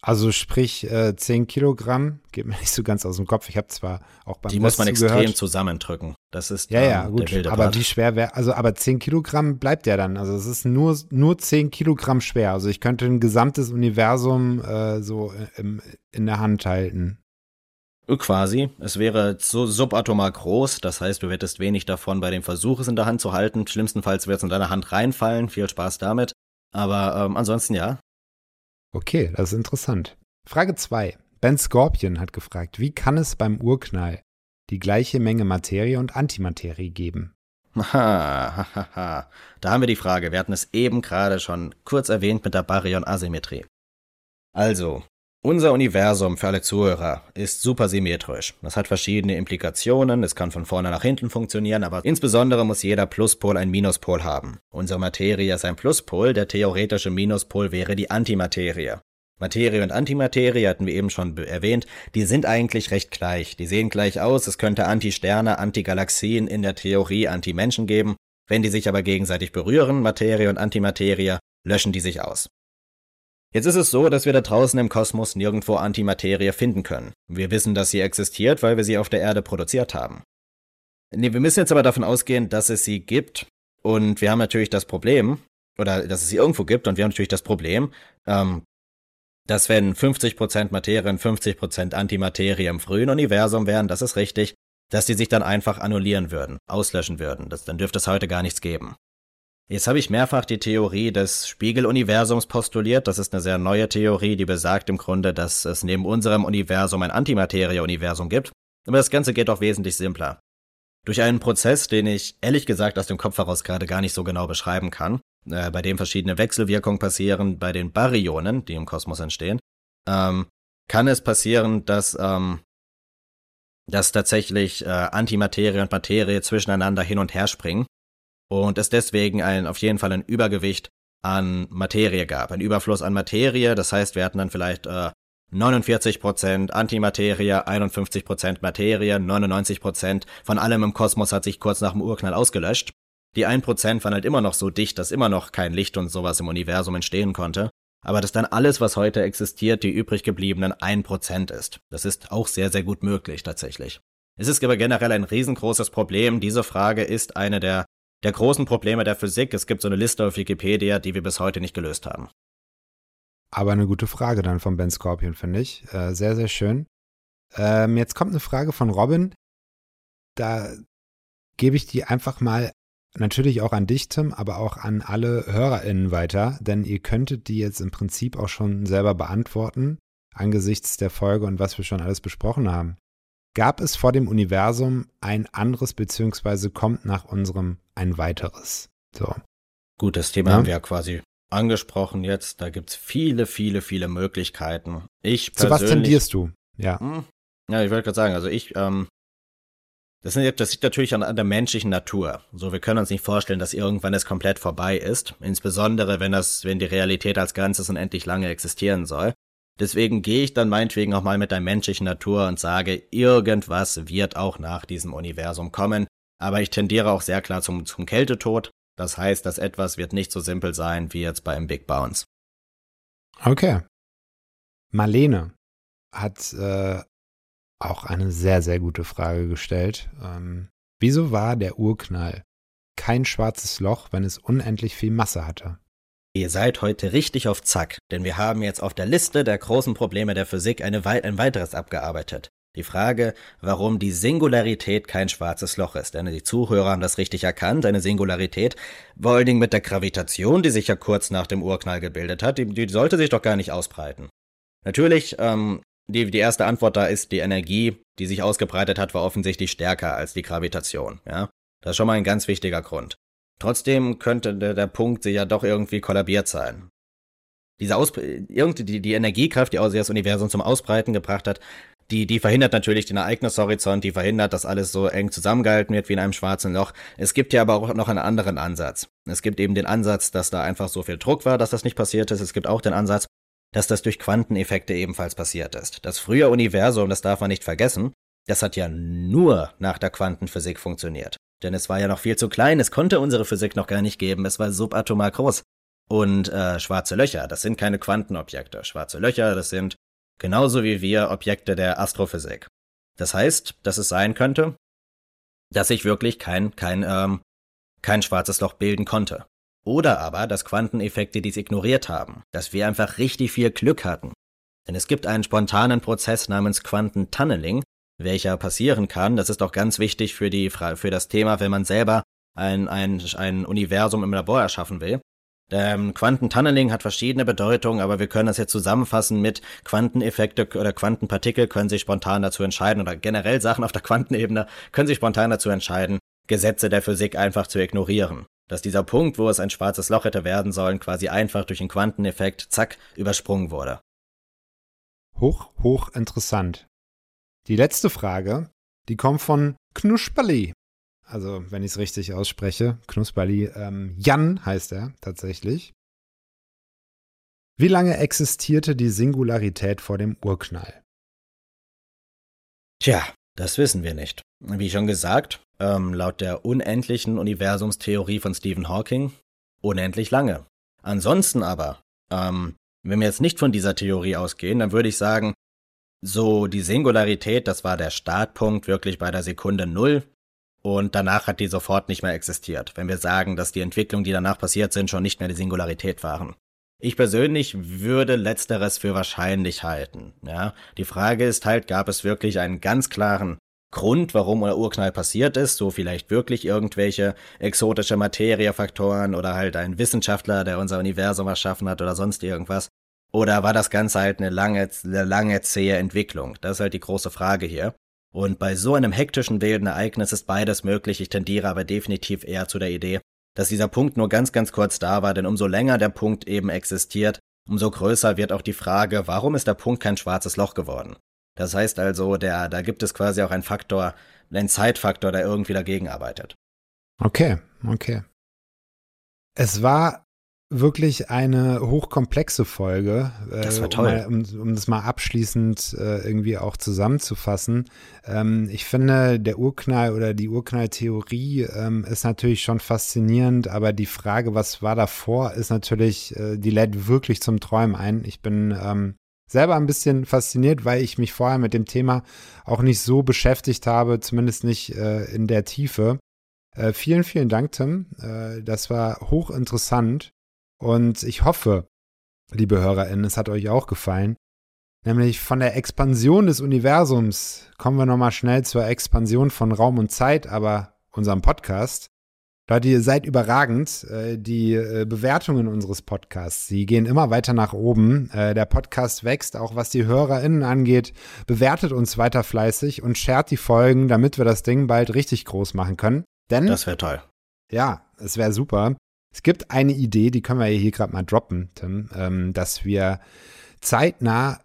E: Also sprich äh, 10 Kilogramm, geht mir nicht so ganz aus dem Kopf. Ich habe zwar auch beim
F: Die muss man extrem zusammendrücken. Das ist
E: ja, ja, ähm, gut. aber wie schwer wäre, also aber 10 Kilogramm bleibt ja dann. Also es ist nur, nur 10 Kilogramm schwer. Also ich könnte ein gesamtes Universum äh, so im, in der Hand halten.
F: Quasi. Es wäre so subatomar groß, das heißt, du hättest wenig davon bei dem Versuch, es in der Hand zu halten. Schlimmstenfalls wird es in deiner Hand reinfallen. Viel Spaß damit. Aber ähm, ansonsten ja,
E: Okay, das ist interessant. Frage 2. Ben Scorpion hat gefragt, wie kann es beim Urknall die gleiche Menge Materie und Antimaterie geben?
F: Haha, da haben wir die Frage. Wir hatten es eben gerade schon kurz erwähnt mit der Baryon-Asymmetrie. Also, unser Universum für alle Zuhörer ist supersymmetrisch. Das hat verschiedene Implikationen, es kann von vorne nach hinten funktionieren, aber insbesondere muss jeder Pluspol einen Minuspol haben. Unsere Materie ist ein Pluspol, der theoretische Minuspol wäre die Antimaterie. Materie und Antimaterie hatten wir eben schon erwähnt, die sind eigentlich recht gleich. Die sehen gleich aus, es könnte Antisterne, Antigalaxien, in der Theorie Antimenschen geben. Wenn die sich aber gegenseitig berühren, Materie und Antimaterie, löschen die sich aus. Jetzt ist es so, dass wir da draußen im Kosmos nirgendwo Antimaterie finden können. Wir wissen, dass sie existiert, weil wir sie auf der Erde produziert haben. Nee, wir müssen jetzt aber davon ausgehen, dass es sie gibt. Und wir haben natürlich das Problem, oder dass es sie irgendwo gibt, und wir haben natürlich das Problem, ähm, dass wenn 50% Materie und 50% Antimaterie im frühen Universum wären, das ist richtig, dass die sich dann einfach annullieren würden, auslöschen würden. Das, dann dürfte es heute gar nichts geben. Jetzt habe ich mehrfach die Theorie des Spiegeluniversums postuliert. Das ist eine sehr neue Theorie, die besagt im Grunde, dass es neben unserem Universum ein Antimaterie-Universum gibt. Aber das Ganze geht auch wesentlich simpler. Durch einen Prozess, den ich ehrlich gesagt aus dem Kopf heraus gerade gar nicht so genau beschreiben kann, äh, bei dem verschiedene Wechselwirkungen passieren bei den Baryonen, die im Kosmos entstehen, ähm, kann es passieren, dass, ähm, dass tatsächlich äh, Antimaterie und Materie zwischeneinander hin und her springen und es deswegen ein, auf jeden Fall ein Übergewicht an Materie gab, ein Überfluss an Materie. Das heißt, wir hatten dann vielleicht äh, 49% Antimaterie, 51% Materie, 99% von allem im Kosmos hat sich kurz nach dem Urknall ausgelöscht. Die 1% waren halt immer noch so dicht, dass immer noch kein Licht und sowas im Universum entstehen konnte. Aber dass dann alles, was heute existiert, die übrig gebliebenen 1% ist. Das ist auch sehr, sehr gut möglich tatsächlich. Es ist aber generell ein riesengroßes Problem. Diese Frage ist eine der der großen Probleme der Physik. Es gibt so eine Liste auf Wikipedia, die wir bis heute nicht gelöst haben.
E: Aber eine gute Frage dann von Ben Scorpion, finde ich. Äh, sehr, sehr schön. Ähm, jetzt kommt eine Frage von Robin. Da gebe ich die einfach mal natürlich auch an dich, Tim, aber auch an alle HörerInnen weiter, denn ihr könntet die jetzt im Prinzip auch schon selber beantworten, angesichts der Folge und was wir schon alles besprochen haben. Gab es vor dem Universum ein anderes, beziehungsweise kommt nach unserem ein weiteres? So.
F: Gut, das Thema ja? haben wir ja quasi angesprochen jetzt. Da gibt es viele, viele, viele Möglichkeiten. Ich
E: Zu was tendierst du? Ja.
F: Hm, ja, ich wollte gerade sagen, also ich, ähm, Das, sind, das liegt natürlich an, an, der menschlichen Natur. So, wir können uns nicht vorstellen, dass irgendwann es komplett vorbei ist. Insbesondere, wenn das, wenn die Realität als Ganzes unendlich lange existieren soll. Deswegen gehe ich dann meinetwegen auch mal mit der menschlichen Natur und sage, irgendwas wird auch nach diesem Universum kommen. Aber ich tendiere auch sehr klar zum, zum Kältetod. Das heißt, dass etwas wird nicht so simpel sein wie jetzt beim Big Bounce.
E: Okay. Marlene hat äh, auch eine sehr, sehr gute Frage gestellt. Ähm, wieso war der Urknall kein schwarzes Loch, wenn es unendlich viel Masse hatte?
F: Ihr seid heute richtig auf Zack, denn wir haben jetzt auf der Liste der großen Probleme der Physik eine wei ein weiteres abgearbeitet. Die Frage, warum die Singularität kein schwarzes Loch ist. Denn die Zuhörer haben das richtig erkannt, eine Singularität, vor allen Dingen mit der Gravitation, die sich ja kurz nach dem Urknall gebildet hat, die, die sollte sich doch gar nicht ausbreiten. Natürlich, ähm, die, die erste Antwort da ist, die Energie, die sich ausgebreitet hat, war offensichtlich stärker als die Gravitation. Ja? Das ist schon mal ein ganz wichtiger Grund. Trotzdem könnte der, der Punkt ja doch irgendwie kollabiert sein. Diese Aus irgendwie die, die Energiekraft, die das Universum zum Ausbreiten gebracht hat, die, die verhindert natürlich den Ereignishorizont, die verhindert, dass alles so eng zusammengehalten wird wie in einem schwarzen Loch. Es gibt ja aber auch noch einen anderen Ansatz. Es gibt eben den Ansatz, dass da einfach so viel Druck war, dass das nicht passiert ist. Es gibt auch den Ansatz, dass das durch Quanteneffekte ebenfalls passiert ist. Das frühe Universum, das darf man nicht vergessen, das hat ja nur nach der Quantenphysik funktioniert. Denn es war ja noch viel zu klein, es konnte unsere Physik noch gar nicht geben, es war subatomar groß. Und äh, schwarze Löcher, das sind keine Quantenobjekte. Schwarze Löcher, das sind genauso wie wir Objekte der Astrophysik. Das heißt, dass es sein könnte, dass sich wirklich kein, kein, ähm, kein schwarzes Loch bilden konnte. Oder aber, dass Quanteneffekte dies ignoriert haben, dass wir einfach richtig viel Glück hatten. Denn es gibt einen spontanen Prozess namens Quantentunneling, welcher passieren kann. Das ist auch ganz wichtig für, die, für das Thema, wenn man selber ein, ein, ein Universum im Labor erschaffen will. Ähm, Quantentunneling hat verschiedene Bedeutungen, aber wir können das jetzt zusammenfassen mit Quanteneffekte oder Quantenpartikel können sich spontan dazu entscheiden oder generell Sachen auf der Quantenebene können sich spontan dazu entscheiden, Gesetze der Physik einfach zu ignorieren dass dieser Punkt, wo es ein schwarzes Loch hätte werden sollen, quasi einfach durch einen Quanteneffekt, zack, übersprungen wurde.
E: Hoch, hoch interessant. Die letzte Frage, die kommt von Knusperli. Also, wenn ich es richtig ausspreche, Knusperli. Ähm, Jan heißt er tatsächlich. Wie lange existierte die Singularität vor dem Urknall?
F: Tja, das wissen wir nicht. Wie schon gesagt, ähm, laut der unendlichen Universumstheorie von Stephen Hawking unendlich lange. Ansonsten aber, ähm, wenn wir jetzt nicht von dieser Theorie ausgehen, dann würde ich sagen, so die Singularität, das war der Startpunkt wirklich bei der Sekunde Null und danach hat die sofort nicht mehr existiert, wenn wir sagen, dass die Entwicklungen, die danach passiert sind, schon nicht mehr die Singularität waren. Ich persönlich würde letzteres für wahrscheinlich halten. Ja, die Frage ist halt, gab es wirklich einen ganz klaren Grund, warum der Urknall passiert ist, so vielleicht wirklich irgendwelche exotische Materiefaktoren oder halt ein Wissenschaftler, der unser Universum erschaffen hat oder sonst irgendwas. Oder war das Ganze halt eine lange, eine lange zähe Entwicklung? Das ist halt die große Frage hier. Und bei so einem hektischen wilden Ereignis ist beides möglich. Ich tendiere aber definitiv eher zu der Idee, dass dieser Punkt nur ganz, ganz kurz da war, denn umso länger der Punkt eben existiert, umso größer wird auch die Frage, warum ist der Punkt kein schwarzes Loch geworden? Das heißt also, der, da gibt es quasi auch einen Faktor, einen Zeitfaktor, der irgendwie dagegen arbeitet.
E: Okay, okay. Es war wirklich eine hochkomplexe Folge.
F: Äh, das war toll.
E: Um, um, das mal abschließend äh, irgendwie auch zusammenzufassen. Ähm, ich finde, der Urknall oder die Urknalltheorie ähm, ist natürlich schon faszinierend, aber die Frage, was war davor, ist natürlich, äh, die lädt wirklich zum Träumen ein. Ich bin ähm, selber ein bisschen fasziniert, weil ich mich vorher mit dem Thema auch nicht so beschäftigt habe, zumindest nicht äh, in der Tiefe. Äh, vielen, vielen Dank, Tim. Äh, das war hochinteressant und ich hoffe, liebe HörerInnen, es hat euch auch gefallen. Nämlich von der Expansion des Universums kommen wir nochmal schnell zur Expansion von Raum und Zeit, aber unserem Podcast. Leute, ihr seid überragend. Äh, die äh, Bewertungen unseres Podcasts, sie gehen immer weiter nach oben. Äh, der Podcast wächst, auch was die HörerInnen angeht. Bewertet uns weiter fleißig und shared die Folgen, damit wir das Ding bald richtig groß machen können. Denn.
F: Das wäre toll.
E: Ja, es wäre super. Es gibt eine Idee, die können wir hier gerade mal droppen, Tim, ähm, dass wir zeitnah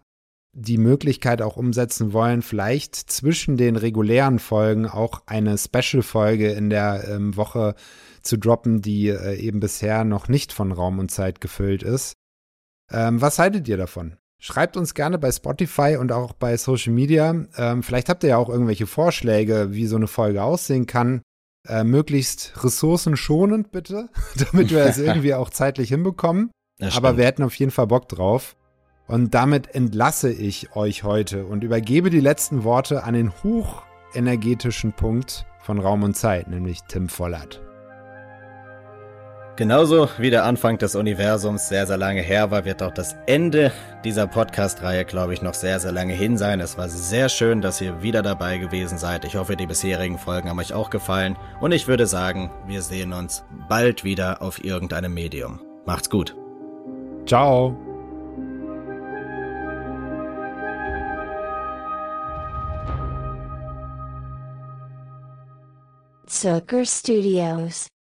E: die Möglichkeit auch umsetzen wollen, vielleicht zwischen den regulären Folgen auch eine Special-Folge in der ähm, Woche zu droppen, die äh, eben bisher noch nicht von Raum und Zeit gefüllt ist. Ähm, was haltet ihr davon? Schreibt uns gerne bei Spotify und auch bei Social Media. Ähm, vielleicht habt ihr ja auch irgendwelche Vorschläge, wie so eine Folge aussehen kann. Äh, möglichst ressourcenschonend bitte, damit wir es irgendwie auch zeitlich hinbekommen. Aber wir hätten auf jeden Fall Bock drauf. Und damit entlasse ich euch heute und übergebe die letzten Worte an den hochenergetischen Punkt von Raum und Zeit, nämlich Tim Vollert.
F: Genauso wie der Anfang des Universums sehr, sehr lange her war, wird auch das Ende dieser Podcast-Reihe, glaube ich, noch sehr, sehr lange hin sein. Es war sehr schön, dass ihr wieder dabei gewesen seid. Ich hoffe, die bisherigen Folgen haben euch auch gefallen. Und ich würde sagen, wir sehen uns bald wieder auf irgendeinem Medium. Macht's gut.
E: Ciao.
G: Zucker Studios